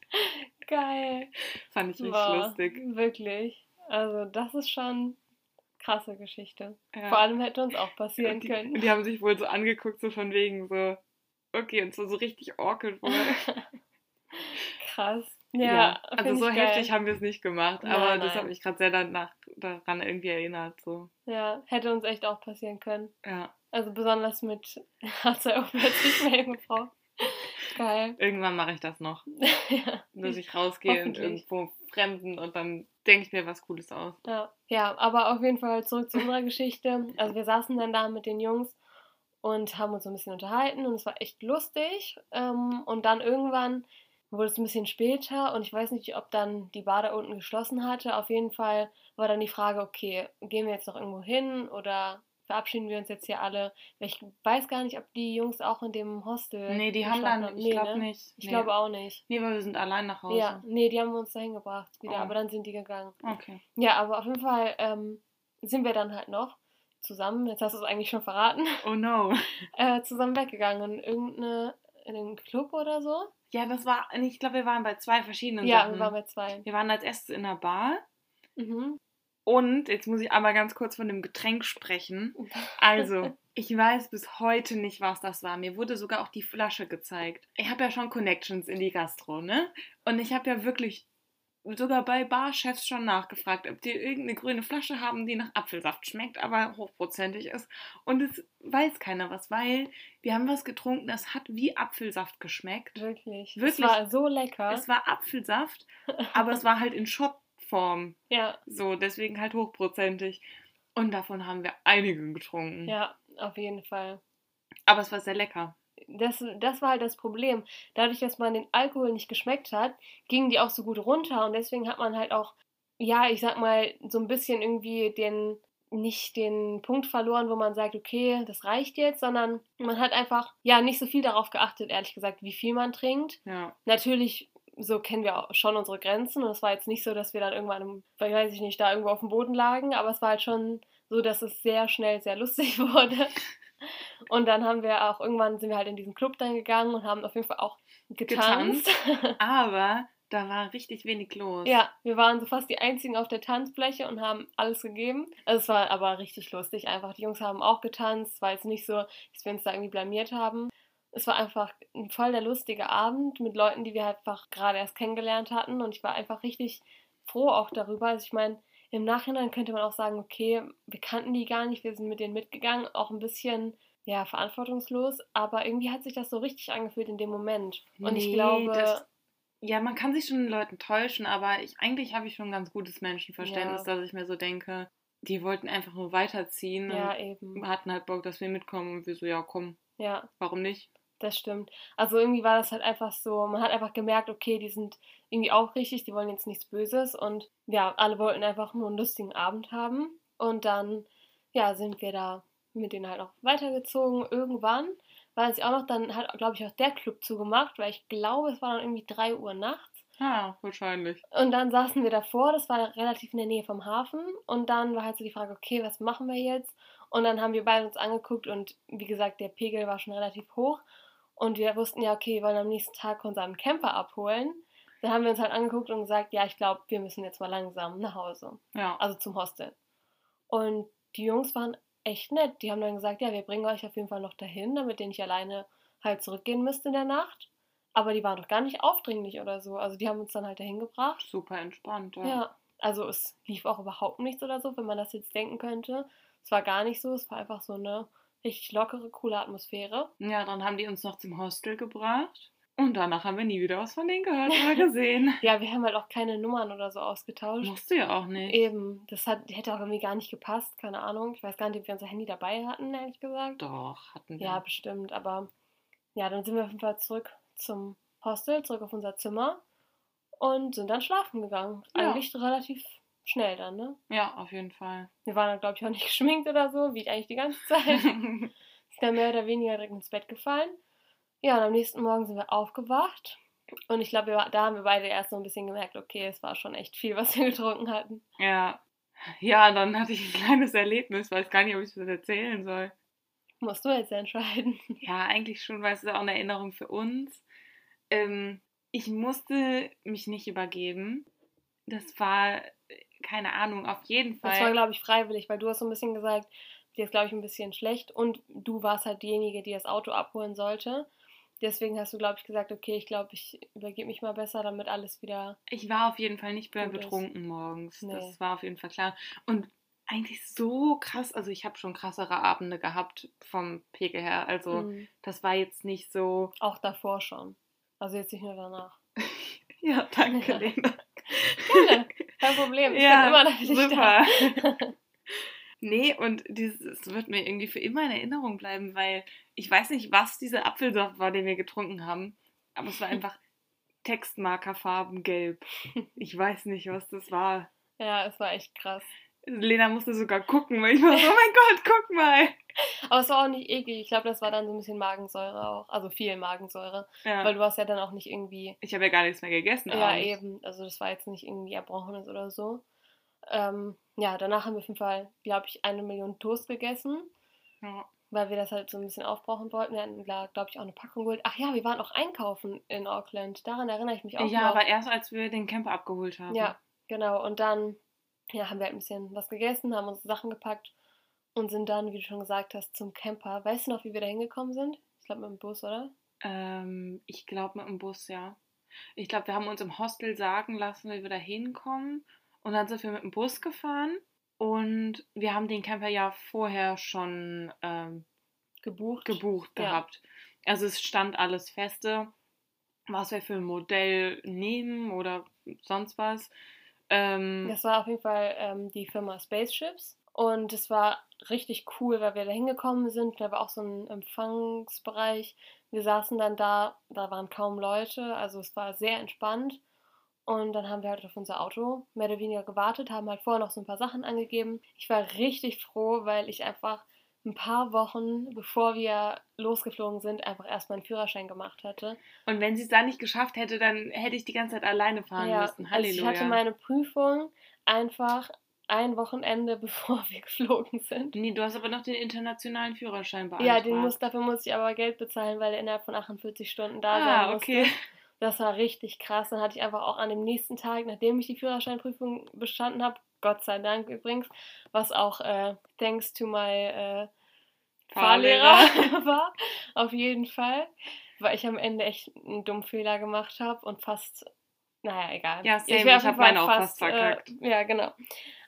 Geil. Fand ich richtig Boah, lustig. Wirklich. Also, das ist schon krasse Geschichte. Ja. Vor allem hätte uns auch passieren die, können. Und die haben sich wohl so angeguckt, so von wegen so, okay, und so, so richtig awkward wohl. Krass. Ja, also find so ich geil. heftig haben wir es nicht gemacht, Nein, aber das nein. hat mich gerade sehr danach, daran irgendwie erinnert. So. Ja, hätte uns echt auch passieren können. Ja. Also besonders mit H2O plötzlich Meerjungfrau. Geil. Irgendwann mache ich das noch, ja. dass ich rausgehe und irgendwo Fremden und dann denke ich mir was Cooles aus. Ja. ja, aber auf jeden Fall zurück zu unserer Geschichte. Also wir saßen dann da mit den Jungs und haben uns so ein bisschen unterhalten und es war echt lustig. Ähm, und dann irgendwann wurde es ein bisschen später und ich weiß nicht, ob dann die Bar da unten geschlossen hatte. Auf jeden Fall war dann die Frage, okay, gehen wir jetzt noch irgendwo hin oder verabschieden wir uns jetzt hier alle? Ich weiß gar nicht, ob die Jungs auch in dem Hostel. Nee, die haben dann, ich Nee, glaube ne? nicht. Ich nee. glaube auch nicht. Nee, weil wir sind allein nach Hause. Ja, nee, die haben uns dahin gebracht wieder, Oh. aber dann sind die gegangen. Okay. Ja, aber auf jeden Fall ähm, sind wir dann halt noch zusammen, jetzt hast du es eigentlich schon verraten, Oh no. äh, zusammen weggegangen in irgendeine, in einen Club oder so. Ja, das war, ich glaube, wir waren bei zwei verschiedenen Ja, Sachen. wir waren bei zwei. wir waren als erstes in der Bar Mhm. Und jetzt muss ich aber ganz kurz von dem Getränk sprechen. Also, ich weiß bis heute nicht, was das war. Mir wurde sogar auch die Flasche gezeigt. Ich habe ja schon Connections in die Gastro, ne? Und ich habe ja wirklich sogar bei Barchefs schon nachgefragt, ob die irgendeine grüne Flasche haben, die nach Apfelsaft schmeckt, aber hochprozentig ist. Und es weiß keiner was, weil wir haben was getrunken, das hat wie Apfelsaft geschmeckt. Wirklich. Wirklich. Es war so lecker. Es war Apfelsaft, aber es war halt in Shotform. ja, So, deswegen halt hochprozentig. Und davon haben wir einige getrunken. ja, auf jeden Fall. Aber es war sehr lecker. Das, das war halt das Problem. Dadurch, dass man den Alkohol nicht geschmeckt hat, gingen die auch so gut runter und deswegen hat man halt auch, ja, ich sag mal, so ein bisschen irgendwie den, nicht den Punkt verloren, wo man sagt, okay, das reicht jetzt, sondern man hat einfach, ja, nicht so viel darauf geachtet, ehrlich gesagt, wie viel man trinkt. Ja. Natürlich, so kennen wir auch schon unsere Grenzen und es war jetzt nicht so, dass wir dann irgendwann, weiß ich nicht, da irgendwo auf dem Boden lagen, aber es war halt schon so, dass es sehr schnell sehr lustig wurde. Und dann haben wir auch irgendwann sind wir halt in diesen Club dann gegangen und haben auf jeden Fall auch getanzt. Aber da war richtig wenig los. ja, wir waren so fast die einzigen auf der Tanzfläche und haben alles gegeben. Also es war aber richtig lustig einfach. Die Jungs haben auch getanzt. Es war jetzt nicht so, dass wir uns da irgendwie blamiert haben. Es war einfach ein voll der lustige Abend mit Leuten, die wir halt einfach gerade erst kennengelernt hatten. Und ich war einfach richtig froh auch darüber. Also ich meine, im Nachhinein könnte man auch sagen, okay, wir kannten die gar nicht, wir sind mit denen mitgegangen, auch ein bisschen ja, verantwortungslos, aber irgendwie hat sich das so richtig angefühlt in dem Moment. Und ich Nee, glaube, das- Ja, man kann sich schon Leuten täuschen, aber ich, eigentlich habe ich schon ein ganz gutes Menschenverständnis, Ja. dass ich mir so denke, die wollten einfach nur weiterziehen ja, und eben. hatten halt Bock, dass wir mitkommen und wir so, ja, komm, Ja, warum nicht? Das stimmt. Also irgendwie war das halt einfach so, man hat einfach gemerkt, okay, die sind irgendwie auch richtig, die wollen jetzt nichts Böses und ja, alle wollten einfach nur einen lustigen Abend haben. Und dann, ja, sind wir da mit denen halt auch weitergezogen. Irgendwann weiß ich auch noch, dann hat, glaube ich, auch der Club zugemacht, weil ich glaube, es war dann irgendwie 3 Uhr nachts. Ja, wahrscheinlich. Und dann saßen wir davor, das war relativ in der Nähe vom Hafen. Und dann war halt so die Frage, okay, was machen wir jetzt? Und dann haben wir beide uns angeguckt und wie gesagt, der Pegel war schon relativ hoch. Und wir wussten ja, okay, wir wollen am nächsten Tag unseren Camper abholen. Dann haben wir uns halt angeguckt und gesagt, ja, ich glaube, wir müssen jetzt mal langsam nach Hause. Ja. Also zum Hostel. Und die Jungs waren echt nett. Die haben dann gesagt, ja, wir bringen euch auf jeden Fall noch dahin, damit ihr nicht alleine halt zurückgehen müsst in der Nacht. Aber die waren doch gar nicht aufdringlich oder so. Also die haben uns dann halt dahin gebracht. Super entspannt, ja. Ja, also es lief auch überhaupt nichts oder so, wenn man das jetzt denken könnte. Es war gar nicht so, es war einfach so eine richtig lockere, coole Atmosphäre. Ja, dann haben die uns noch zum Hostel gebracht und danach haben wir nie wieder was von denen gehört oder gesehen. Ja, wir haben halt auch keine Nummern oder so ausgetauscht. Musst du ja auch nicht. Eben, das hat, hätte auch irgendwie gar nicht gepasst, keine Ahnung. Ich weiß gar nicht, ob wir unser Handy dabei hatten, ehrlich gesagt. Doch, hatten wir. Ja, bestimmt, aber ja, dann sind wir auf jeden Fall zurück zum Hostel, zurück auf unser Zimmer und sind dann schlafen gegangen. Ja. Eigentlich relativ schnell dann, ne? ja, auf jeden Fall. Wir waren dann, glaube ich, auch nicht geschminkt oder so, wie eigentlich die ganze Zeit. Sind dann mehr oder weniger direkt ins Bett gefallen. Ja, und am nächsten Morgen sind wir aufgewacht. Und ich glaube, da haben wir beide erst so ein bisschen gemerkt, okay, es war schon echt viel, was wir getrunken hatten. ja. Ja, dann hatte ich ein kleines Erlebnis, weiß gar nicht, ob ich das erzählen soll. Musst du jetzt entscheiden. Ja, eigentlich schon, weil es ist auch eine Erinnerung für uns. Ähm, ich musste mich nicht übergeben. Das war, keine Ahnung, auf jeden Fall. Das war, glaube ich, freiwillig, weil du hast so ein bisschen gesagt, dir ist, glaube ich, ein bisschen schlecht und du warst halt diejenige, die das Auto abholen sollte. Deswegen hast du, glaube ich, gesagt, okay, ich glaube, ich übergebe mich mal besser, damit alles wieder. Ich war auf jeden Fall nicht mehr Gut ist. betrunken morgens. Nee. Das war auf jeden Fall klar. Und eigentlich so krass, also ich habe schon krassere Abende gehabt vom Pegel her. Also Mhm. das war jetzt nicht so. Auch davor schon. Also jetzt nicht nur danach. Ja, danke, Lena. Gerne, kein Problem. Ich bin immer noch dich super. da. nee, und dieses wird mir irgendwie für immer in Erinnerung bleiben, weil ich weiß nicht, was dieser Apfelsaft war, den wir getrunken haben, aber es war einfach Textmarkerfarben gelb. Ich weiß nicht, was das war. Ja, es war echt krass. Lena musste sogar gucken, weil ich war so, oh mein Gott, guck mal. Aber es war auch nicht eklig. Ich glaube, das war dann so ein bisschen Magensäure auch. Also viel Magensäure. Ja. Weil du hast ja dann auch nicht irgendwie. ich habe ja gar nichts mehr gegessen. Ja, abends. eben. Also das war jetzt nicht irgendwie Erbrochenes oder so. Ähm, ja, danach haben wir auf jeden Fall, glaube ich, eine Million Toast gegessen, Ja. weil wir das halt so ein bisschen aufbrauchen wollten. Wir hatten, glaube ich, auch eine Packung geholt. Ach ja, wir waren auch einkaufen in Auckland. Daran erinnere ich mich auch Ja, noch. aber erst als wir den Camper abgeholt haben. Ja, genau. Und dann ja, haben wir halt ein bisschen was gegessen, haben unsere Sachen gepackt und sind dann, wie du schon gesagt hast, zum Camper. Weißt du noch, wie wir da hingekommen sind? Ich glaube mit dem Bus, oder? Ähm, ich glaube mit dem Bus, ja. Ich glaube, wir haben uns im Hostel sagen lassen, wie wir da hinkommen. Und dann sind wir mit dem Bus gefahren. Und wir haben den Camper ja vorher schon ähm, Gebucht. gebucht Ja. gehabt. Also es stand alles feste, was wir für ein Modell nehmen oder sonst was. Ähm, Das war auf jeden Fall ähm, die Firma Spaceships. Und es war richtig cool, weil wir da hingekommen sind. Da war auch so ein Empfangsbereich. Wir saßen dann da, da waren kaum Leute, also es war sehr entspannt. Und dann haben wir halt auf unser Auto mehr oder weniger gewartet, haben halt vorher noch so ein paar Sachen angegeben. Ich war richtig froh, weil ich einfach ein paar Wochen, bevor wir losgeflogen sind, einfach erst meinen Führerschein gemacht hatte. und wenn sie es da nicht geschafft hätte, dann hätte ich die ganze Zeit alleine fahren müssen. also ich Halleluja. hatte meine Prüfung einfach ein Wochenende, bevor wir geflogen sind. nee, du hast aber noch den internationalen Führerschein beantragt. Ja, den muss, dafür muss ich aber Geld bezahlen, weil er innerhalb von 48 Stunden da Ah, sein musste. okay. Das war richtig krass. Dann hatte ich einfach auch an dem nächsten Tag, nachdem ich die Führerscheinprüfung bestanden habe, Gott sei Dank übrigens, was auch äh, thanks to my äh, Fahrlehrer war, auf jeden Fall, weil ich am Ende echt einen dummen Fehler gemacht habe und fast, naja, egal. Ja, same. Ich auf hab jeden Fall meine auch fast verkackt. Äh, ja, genau.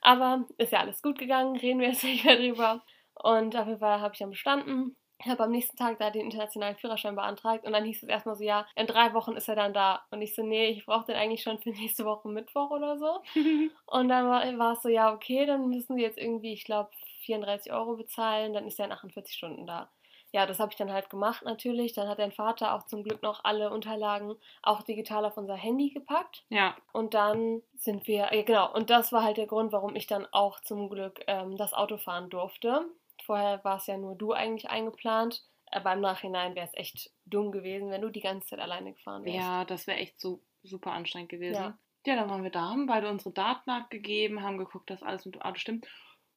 Aber ist ja alles gut gegangen, reden wir jetzt nicht mehr drüber. Und auf jeden Fall habe ich dann bestanden. Ich habe am nächsten Tag da den internationalen Führerschein beantragt und dann hieß es erstmal so, ja, in drei Wochen ist er dann da. Und ich so, nee, ich brauche den eigentlich schon für nächste Woche Mittwoch oder so. Und dann war, war es so, ja, okay, dann müssen sie jetzt irgendwie, ich glaube, 34 Euro bezahlen, dann ist er in 48 Stunden da. Ja, das habe ich dann halt gemacht natürlich. Dann hat dein Vater auch zum Glück noch alle Unterlagen auch digital auf unser Handy gepackt. ja, Und dann sind wir, ja, genau, und das war halt der Grund, warum ich dann auch zum Glück ähm, das Auto fahren durfte. Vorher war es ja nur du eigentlich eingeplant, aber im Nachhinein wäre es echt dumm gewesen, wenn du die ganze Zeit alleine gefahren wärst. ja, das wäre echt so super anstrengend gewesen. Ja. Ja. dann waren wir da, haben beide unsere Daten abgegeben, haben geguckt, dass alles mit dem Auto stimmt.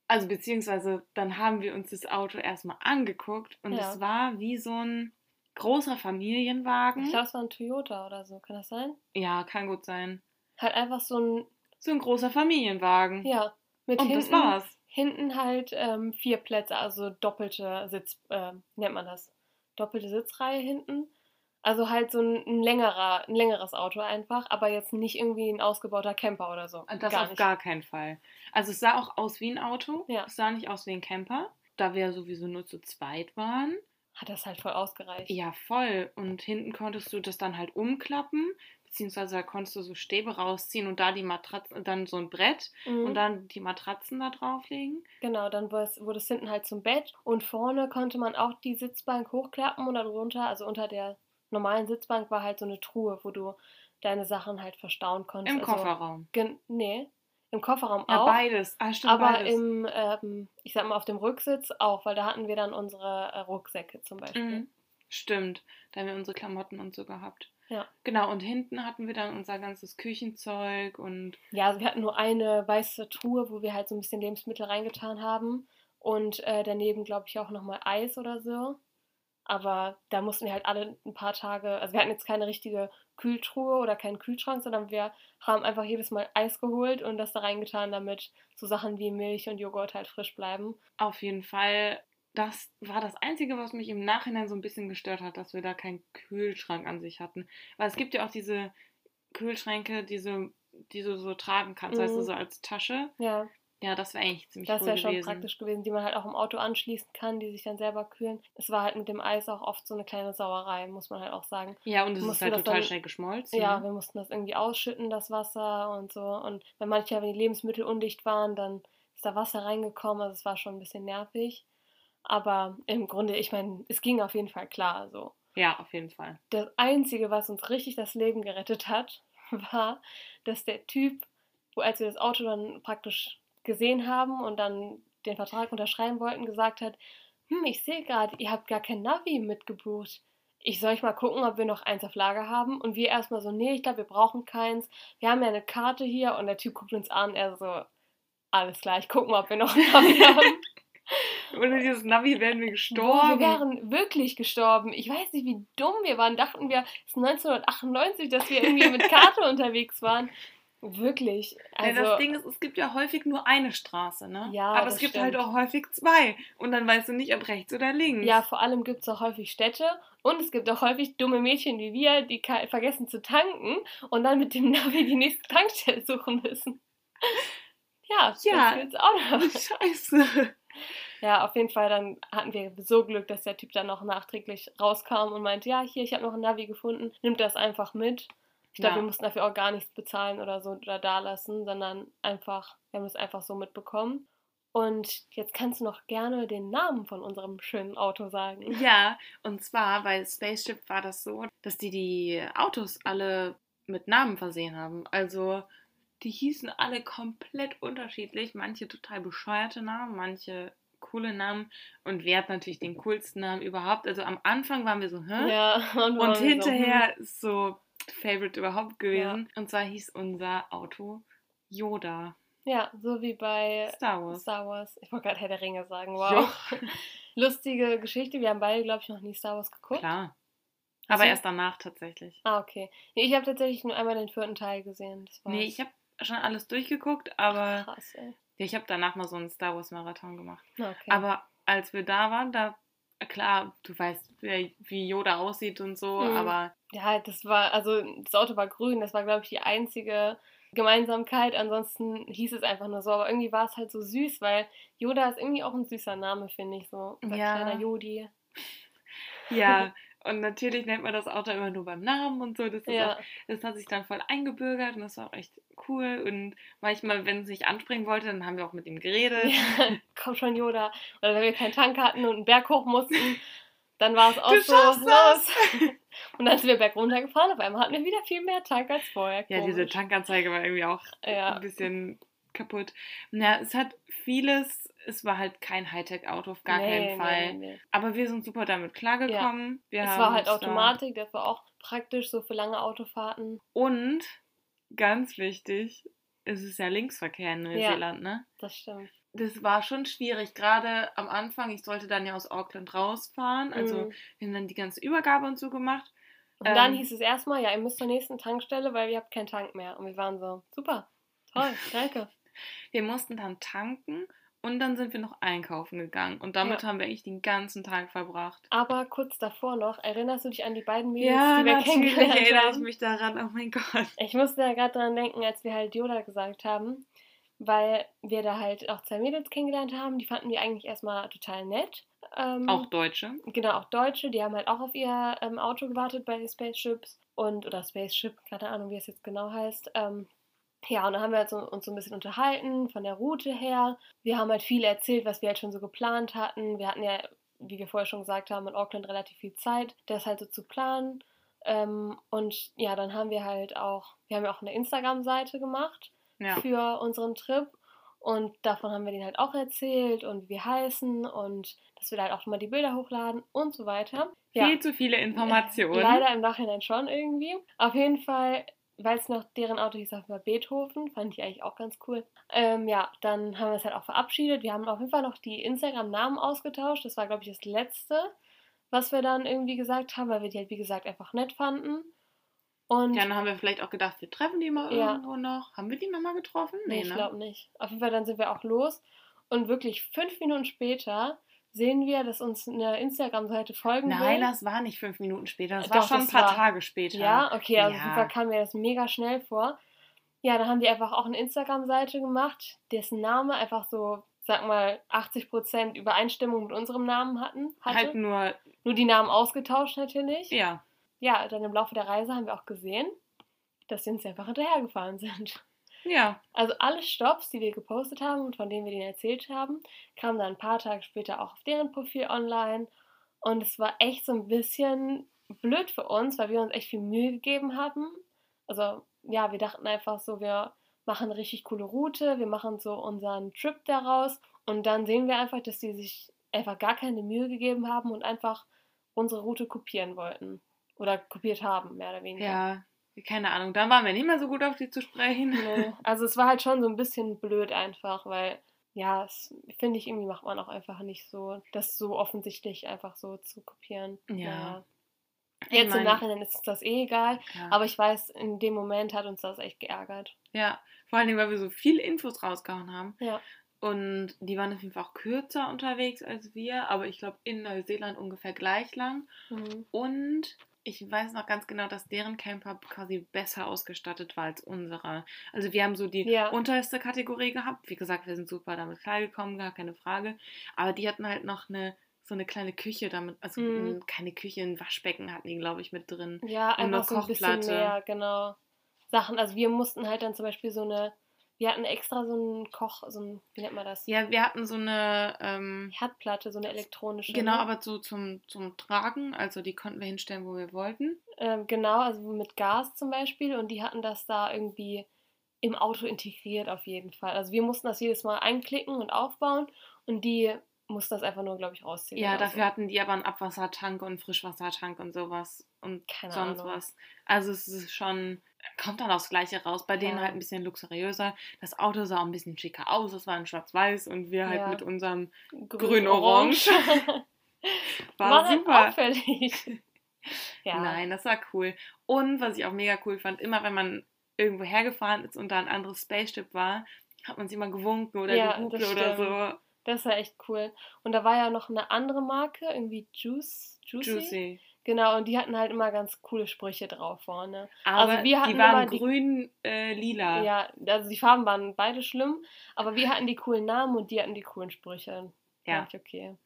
Also beziehungsweise dann haben wir uns das Auto erstmal angeguckt und Ja. es war wie so ein großer Familienwagen. Ich glaube, es war ein Toyota oder so, kann das sein? ja, kann gut sein. Halt einfach so ein, So ein großer Familienwagen. ja, mit und hinten, das war's. Hinten halt ähm, vier Plätze, also doppelte Sitz, äh, nennt man das, doppelte Sitzreihe hinten. Also halt so ein, ein längerer, ein längeres Auto einfach, aber jetzt nicht irgendwie ein ausgebauter Camper oder so. Das gar auf nicht. gar keinen Fall. Also es sah auch aus wie ein Auto. Ja. Es sah nicht aus wie ein Camper. Da wir sowieso nur zu zweit waren. Hat das halt voll ausgereicht. Ja, voll. Und hinten konntest du das dann halt umklappen, beziehungsweise da konntest du so Stäbe rausziehen und da die Matratzen, dann so ein Brett Mhm. und dann die Matratzen da drauflegen. Genau, dann wurde es, hinten halt zum Bett und vorne konnte man auch die Sitzbank hochklappen und darunter, also unter der normalen Sitzbank war halt so eine Truhe, wo du deine Sachen halt verstauen konntest. Im also, Kofferraum. Nee, im Kofferraum Ja, auch. beides. Ah, stimmt, aber beides. im, ähm, ich sag mal, auf dem Rücksitz auch, weil da hatten wir dann unsere äh, Rucksäcke zum Beispiel. Mhm. Stimmt. Da haben wir unsere Klamotten und so gehabt. Ja. Genau, und hinten hatten wir dann unser ganzes Küchenzeug und Ja, also wir hatten nur eine weiße Truhe, wo wir halt so ein bisschen Lebensmittel reingetan haben. Und äh, daneben, glaube ich, auch nochmal Eis oder so. Aber da mussten wir halt alle ein paar Tage, also wir hatten jetzt keine richtige Kühltruhe oder keinen Kühlschrank, sondern wir haben einfach jedes Mal Eis geholt und das da reingetan, damit so Sachen wie Milch und Joghurt halt frisch bleiben. auf jeden Fall, das war das Einzige, was mich im Nachhinein so ein bisschen gestört hat, dass wir da keinen Kühlschrank an sich hatten. Weil es gibt ja auch diese Kühlschränke, diese, die du so tragen kannst, weißt du, Mhm. so als Tasche. Ja, Ja, das wäre eigentlich ziemlich das cool wäre schon gewesen. praktisch gewesen, die man halt auch im Auto anschließen kann, die sich dann selber kühlen. Es war halt mit dem Eis auch oft so eine kleine Sauerei, muss man halt auch sagen. Ja, und es ist halt total dann- schnell geschmolzen. Ja, ne? wir mussten das irgendwie ausschütten, das Wasser und so. Und bei manchmal, wenn die Lebensmittel undicht waren, dann ist da Wasser reingekommen. Also es war schon ein bisschen nervig. Aber im Grunde, ich meine, es ging auf jeden Fall klar. So. ja, auf jeden Fall. Das Einzige, was uns richtig das Leben gerettet hat, war, dass der Typ, wo als wir das Auto dann praktisch gesehen haben und dann den Vertrag unterschreiben wollten, gesagt hat, hm, ich sehe gerade, ihr habt gar kein Navi mitgebucht. Ich soll ich mal gucken, ob wir noch eins auf Lager haben? Und wir erstmal so, nee, ich glaube, wir brauchen keins. Wir haben ja eine Karte hier und der Typ guckt uns an, er so, alles klar, ich gucke mal, ob wir noch ein Navi haben. Ohne dieses Navi wären wir gestorben. wir wären wirklich gestorben. Ich weiß nicht, wie dumm wir waren. Dachten wir, es ist 1998, dass wir irgendwie mit Karte unterwegs waren. Wirklich. Also, ja, das Ding ist, es gibt ja häufig nur eine Straße, ne? Ja. Aber es gibt halt stimmt. halt auch häufig zwei. Und dann weißt du nicht, ob rechts oder links. Ja, vor allem gibt es auch häufig Städte. Und es gibt auch häufig dumme Mädchen wie wir, die vergessen zu tanken und dann mit dem Navi die nächste Tankstelle suchen müssen. Ja, ja. das gibt's auch noch. Scheiße. Ja, auf jeden Fall, dann hatten wir so Glück, dass der Typ dann noch nachträglich rauskam und meinte, ja, hier, ich habe noch ein Navi gefunden, nimmt das einfach mit. Ich glaube, ja. wir mussten dafür auch gar nichts bezahlen oder so oder da lassen, sondern einfach, wir haben es einfach so mitbekommen. Und jetzt kannst du noch gerne den Namen von unserem schönen Auto sagen. Ja, und zwar bei Spaceship war das so, dass die die Autos alle mit Namen versehen haben. Also die hießen alle komplett unterschiedlich. Manche total bescheuerte Namen, manche coole Namen. Und wer hat natürlich den coolsten Namen überhaupt? Also am Anfang waren wir so, hä? Ja, und, und hinterher so, hm. ist so Favorite überhaupt gewesen. Ja. Und zwar hieß unser Auto Yoda. Ja, so wie bei Star Wars. Star Wars. Ich wollte gerade Herr der Ringe sagen. Wow. Lustige Geschichte. Wir haben beide, glaube ich, noch nie Star Wars geguckt. Klar. Aber also, erst danach tatsächlich. Ah, okay. Nee, ich habe tatsächlich nur einmal den vierten Teil gesehen. Das nee, ich habe schon alles durchgeguckt, aber krass. Ich habe danach mal so einen Star Wars Marathon gemacht. Okay. Aber als wir da waren, da klar, du weißt, wie Yoda aussieht und so, mhm. aber ja, das war also das Auto war grün, das war glaube ich die einzige Gemeinsamkeit. Ansonsten hieß es einfach nur so, aber irgendwie war es halt so süß, weil Yoda ist irgendwie auch ein süßer Name, finde ich so. Unser ja. kleiner Jodi. Ja, Und natürlich nennt man das Auto immer nur beim Namen und so. Das, ja. auch, das hat sich dann voll eingebürgert und das war auch echt cool. Und manchmal, wenn es sich anspringen wollte, dann haben wir auch mit ihm geredet. Ja, komm schon, Yoda. Oder wenn wir keinen Tank hatten und einen Berg hoch mussten, dann war es auch du so, los. Und dann sind wir berg runtergefahren, auf einmal hatten wir wieder viel mehr Tank als vorher. Ja, Komisch. diese Tankanzeige war irgendwie auch ja. ein bisschen kaputt. Ja, es hat vieles, es war halt kein Hightech-Auto, auf gar nee, keinen Fall. Nee, nee. Aber wir sind super damit klargekommen. Ja. es war halt Automatik, das war auch praktisch so für lange Autofahrten. Und, ganz wichtig, es ist ja Linksverkehr in Neuseeland, ja, ne? Das stimmt. Das war schon schwierig, gerade am Anfang. Ich sollte dann ja aus Auckland rausfahren. Also mhm. wir haben dann die ganze Übergabe und so gemacht. Und ähm, dann hieß es erstmal, ja, ihr müsst zur nächsten Tankstelle, weil ihr habt keinen Tank mehr. Und wir waren so, super, toll, danke. Wir mussten dann tanken und dann sind wir noch einkaufen gegangen. Und damit ja. haben wir eigentlich den ganzen Tag verbracht. Aber kurz davor noch, erinnerst du dich an die beiden Mädels, ja, die wir kennengelernt haben? Ja, erinnere ich mich daran. Oh mein Gott. Ich musste ja gerade daran denken, als wir halt Yoda gesagt haben, weil wir da halt auch zwei Mädels kennengelernt haben. Die fanden wir eigentlich erstmal total nett. Ähm, auch Deutsche. Genau, auch Deutsche. Die haben halt auch auf ihr ähm, Auto gewartet bei den Spaceships. Und, oder Spaceship, keine Ahnung, wie es jetzt genau heißt. Ähm, ja, und dann haben wir halt uns so ein bisschen unterhalten von der Route her. Wir haben halt viel erzählt, was wir halt schon so geplant hatten. Wir hatten ja, wie wir vorher schon gesagt haben, in Auckland relativ viel Zeit, das halt so zu planen. Ähm, und ja, dann haben wir halt auch, wir haben ja auch eine Instagram-Seite gemacht ja. für unseren Trip. Und davon haben wir denen halt auch erzählt und wie wir heißen und dass wir da halt auch mal die Bilder hochladen und so weiter. Viel ja. zu viele Informationen. Leider im Nachhinein schon irgendwie. Auf jeden Fall weil es noch deren Auto hieß, auf Beethoven, fand ich eigentlich auch ganz cool. Ähm, ja, dann haben wir es halt auch verabschiedet. Wir haben auf jeden Fall noch die Instagram-Namen ausgetauscht. Das war, glaube ich, das Letzte, was wir dann irgendwie gesagt haben, weil wir die halt, wie gesagt, einfach nett fanden. Und ja, dann haben wir vielleicht auch gedacht, wir treffen die mal ja. irgendwo noch. Haben wir die nochmal getroffen? Nee, nee ich ne? glaube nicht. Auf jeden Fall, dann sind wir auch los. Und wirklich fünf Minuten später sehen wir, dass uns eine Instagram-Seite folgen Nein, will. das war nicht fünf Minuten später, das Doch, war schon ein paar war, Tage später. Ja, okay, also ja. kam mir das mega schnell vor. Ja, dann haben die einfach auch eine Instagram-Seite gemacht, dessen Name einfach so, sag mal, 80% Übereinstimmung mit unserem Namen hatten. Hatte. Halt nur... Nur die Namen ausgetauscht natürlich. Ja. Ja, dann im Laufe der Reise haben wir auch gesehen, dass sie uns einfach hinterhergefahren sind. Ja. Also alle Stops, die wir gepostet haben und von denen wir denen erzählt haben, kamen dann ein paar Tage später auch auf deren Profil online. Und es war echt so ein bisschen blöd für uns, weil wir uns echt viel Mühe gegeben haben. Also ja, wir dachten einfach so, wir machen eine richtig coole Route, wir machen so unseren Trip daraus und dann sehen wir einfach, dass die sich einfach gar keine Mühe gegeben haben und einfach unsere Route kopieren wollten. Oder kopiert haben, mehr oder weniger. Ja, keine Ahnung, dann waren wir nicht mehr so gut auf die zu sprechen. Nee. Also es war halt schon so ein bisschen blöd einfach, weil ja, finde ich, irgendwie macht man auch einfach nicht so, das so offensichtlich einfach so zu kopieren. Ja. ja. Ich Jetzt im mein, Nachhinein ist das eh egal, Ja. aber ich weiß, in dem Moment hat uns das echt geärgert. Ja, vor allem, weil wir so viel Infos rausgehauen haben. Ja. Und die waren auf jeden Fall auch kürzer unterwegs als wir, aber ich glaube in Neuseeland ungefähr gleich lang. Mhm. Und ich weiß noch ganz genau, dass deren Camper quasi besser ausgestattet war als unsere. Also wir haben so die Ja. unterste Kategorie gehabt. Wie gesagt, wir sind super damit klargekommen, gar keine Frage. Aber die hatten halt noch eine so eine kleine Küche damit, also n- keine Küche, ein Waschbecken hatten die, glaube ich, mit drin. Ja, Und eine einfach so ein bisschen mehr, genau. Sachen. Also wir mussten halt dann zum Beispiel so eine, wir hatten extra so einen Koch, so ein, wie nennt man das? Ja, wir hatten so eine, ähm, Herdplatte, so eine elektronische. genau, ne? aber so zum, zum Tragen. Also die konnten wir hinstellen, wo wir wollten. Ähm, genau, also mit Gas zum Beispiel und die hatten das da irgendwie im Auto integriert auf jeden Fall. Also wir mussten das jedes Mal einklicken und aufbauen und die mussten das einfach nur, glaube ich, rausziehen. Ja, dafür so. hatten die aber einen Abwassertank und einen Frischwassertank und sowas und Keine sonst Ahnung. was. Also es ist schon, kommt dann aufs Gleiche raus. Bei denen Ja. halt ein bisschen luxuriöser. Das Auto sah auch ein bisschen schicker aus. Es war in schwarz-weiß und wir halt Ja. mit unserem Grün-Orange. Grün-Orange. war War halt super. auffällig. ja. Nein, das war cool. Und was ich auch mega cool fand, immer wenn man irgendwo hergefahren ist und da ein anderes Spaceship war, hat man sich immer gewunken oder Ja, gehupt oder so. Das war echt cool. Und da war ja noch eine andere Marke, irgendwie Juice, Juicy. Juicy. Genau, und die hatten halt immer ganz coole Sprüche drauf vorne. Aber Also wir hatten die waren die- grün, äh, lila. Ja, also die Farben waren beide schlimm, aber wir hatten die coolen Namen und die hatten die coolen Sprüche. Ja. Fand ich okay.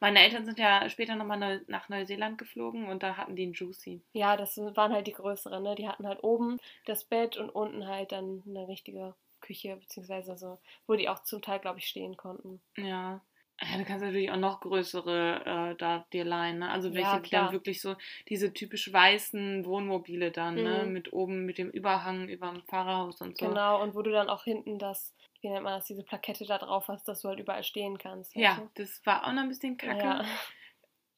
Meine Eltern sind ja später nochmal neu, nach Neuseeland geflogen und da hatten die einen Juicy. Ja, das waren halt die größeren, ne? Die hatten halt oben das Bett und unten halt dann eine richtige Küche, beziehungsweise so, wo die auch zum Teil, glaube ich, stehen konnten. Ja. Ja, du kannst natürlich auch noch größere äh, da dir leihen, ne? Also Ja, welche klar. dann wirklich so diese typisch weißen Wohnmobile dann, ne? Mhm. Mit oben, mit dem Überhang über dem Fahrerhaus und so. Genau, und wo du dann auch hinten das, wie nennt man das, diese Plakette da drauf hast, dass du halt überall stehen kannst. Ja, du? das war auch noch ein bisschen kacke, Ja,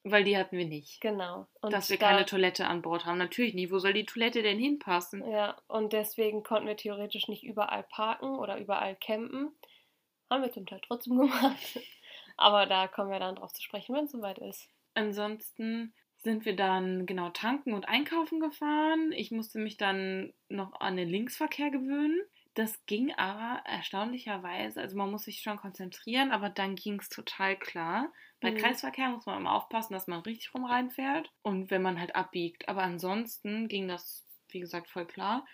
weil die hatten wir nicht. genau. Und dass wir da- keine Toilette an Bord haben. Natürlich nicht. Wo soll die Toilette denn hinpassen? Ja, und deswegen konnten wir theoretisch nicht überall parken oder überall campen. Haben wir zum Teil trotzdem gemacht. Aber da kommen wir dann drauf zu sprechen, wenn es soweit ist. Ansonsten sind wir dann genau tanken und einkaufen gefahren. Ich musste mich dann noch an den Linksverkehr gewöhnen. Das ging aber erstaunlicherweise, also man muss sich schon konzentrieren, aber dann ging es total klar. Bei Mhm. Kreisverkehr muss man immer aufpassen, dass man richtig rum reinfährt und wenn man halt abbiegt. Aber ansonsten ging das, wie gesagt, voll klar.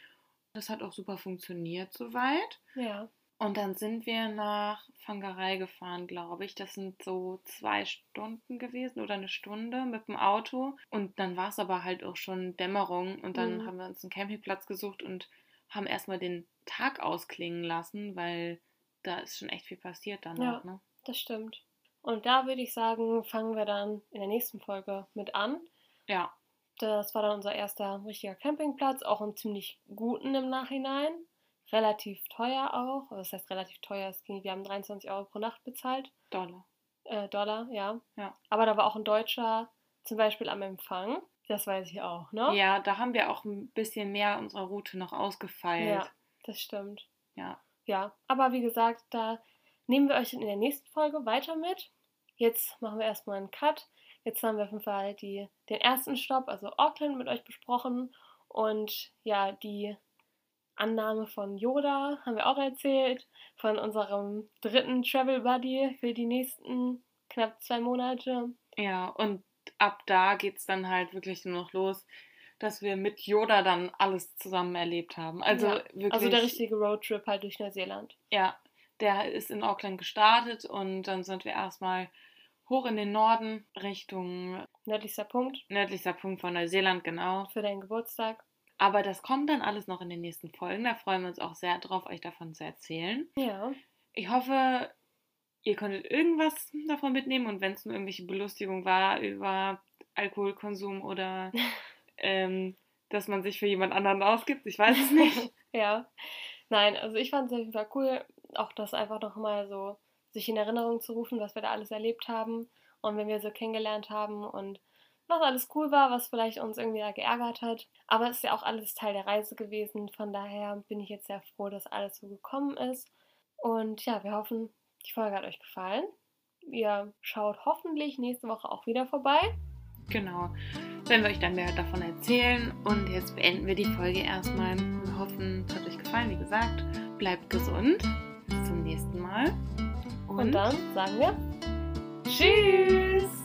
Das hat auch super funktioniert soweit. Ja. Und dann sind wir nach Fangerei gefahren, glaube ich. Das sind so zwei Stunden gewesen oder eine Stunde mit dem Auto. Und dann war es aber halt auch schon Dämmerung. Und dann Mhm. haben wir uns einen Campingplatz gesucht und haben erstmal den Tag ausklingen lassen, weil da ist schon echt viel passiert danach. Ne? Das stimmt. Und da würde ich sagen, fangen wir dann in der nächsten Folge mit an. Ja, Das war dann unser erster richtiger Campingplatz, auch einen ziemlich guten im Nachhinein. Relativ teuer auch. Also Das heißt relativ teuer. Wir haben 23 Euro pro Nacht bezahlt. Dollar. Äh, Dollar, ja. Ja. Aber da war auch ein Deutscher zum Beispiel am Empfang. Das weiß ich auch, ne? Ja, da haben wir auch ein bisschen mehr unserer Route noch ausgefeilt. Ja, das stimmt. Ja. Ja, aber wie gesagt, da nehmen wir euch in der nächsten Folge weiter mit. Jetzt machen wir erstmal einen Cut. Jetzt haben wir auf jeden Fall die, den ersten Stopp, also Auckland, mit euch besprochen. Und ja, die Annahme von Yoda haben wir auch erzählt. Von unserem dritten Travel Buddy für die nächsten knapp zwei Monate. Ja, und ab da geht es dann halt wirklich nur noch los, dass wir mit Yoda dann alles zusammen erlebt haben. Also Ja, wirklich. Also der richtige Roadtrip halt durch Neuseeland. Ja, der ist in Auckland gestartet und dann sind wir erstmal hoch in den Norden, Richtung Nördlichster Punkt nördlichster Punkt von Neuseeland, genau. für deinen Geburtstag. Aber das kommt dann alles noch in den nächsten Folgen. Da freuen wir uns auch sehr drauf, euch davon zu erzählen. Ja. Ich hoffe, ihr konntet irgendwas davon mitnehmen und wenn es nur irgendwelche Belustigung war über Alkoholkonsum oder ähm, dass man sich für jemand anderen ausgibt, ich weiß es nicht. Ja. Nein, also ich fand es auf jeden Fall cool, auch das einfach nochmal so sich in Erinnerung zu rufen, was wir da alles erlebt haben und wenn wir so kennengelernt haben und was alles cool war, was vielleicht uns irgendwie da geärgert hat. Aber es ist ja auch alles Teil der Reise gewesen. Von daher bin ich jetzt sehr froh, dass alles so gekommen ist. Und ja, wir hoffen, die Folge hat euch gefallen. Ihr schaut hoffentlich nächste Woche auch wieder vorbei. Genau. Wenn wir euch dann mehr davon erzählen. Und jetzt beenden wir die Folge erstmal. Wir hoffen, es hat euch gefallen. Wie gesagt, bleibt gesund. Bis zum nächsten Mal. Und, Und dann sagen wir Tschüss!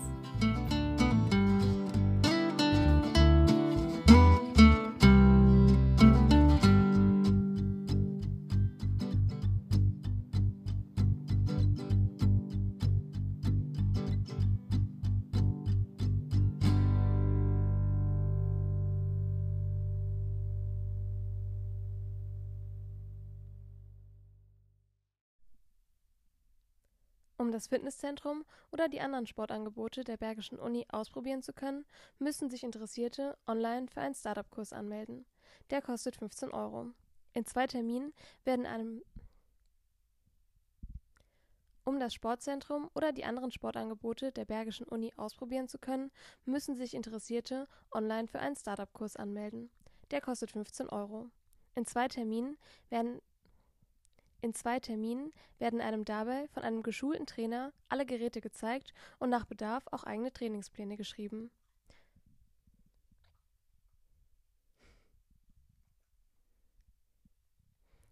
Um das Fitnesszentrum oder die anderen Sportangebote der Bergischen Uni ausprobieren zu können, müssen sich Interessierte online für einen Startup-Kurs anmelden. Der kostet 15 Euro. In zwei Terminen werden einem um das Sportzentrum oder die anderen Sportangebote der Bergischen Uni ausprobieren zu können, müssen sich Interessierte online für einen Startup-Kurs anmelden. Der kostet 15 Euro. In zwei Terminen werden in zwei Terminen werden einem dabei von einem geschulten Trainer alle Geräte gezeigt und nach Bedarf auch eigene Trainingspläne geschrieben.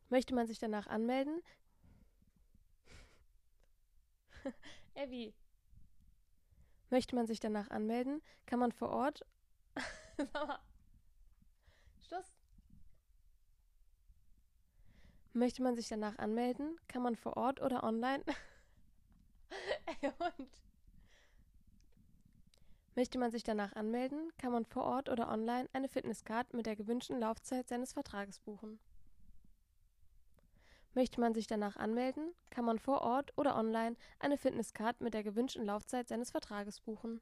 Möchte man sich danach anmelden? Evi. Möchte man sich danach anmelden, kann man vor Ort. Schluss. Möchte man sich danach anmelden, kann man vor Ort oder online. und Möchte man sich danach anmelden, kann man vor Ort oder online eine Fitnesscard mit der gewünschten Laufzeit seines Vertrages buchen. Möchte man sich danach anmelden, kann man vor Ort oder online eine Fitnesscard mit der gewünschten Laufzeit seines Vertrages buchen.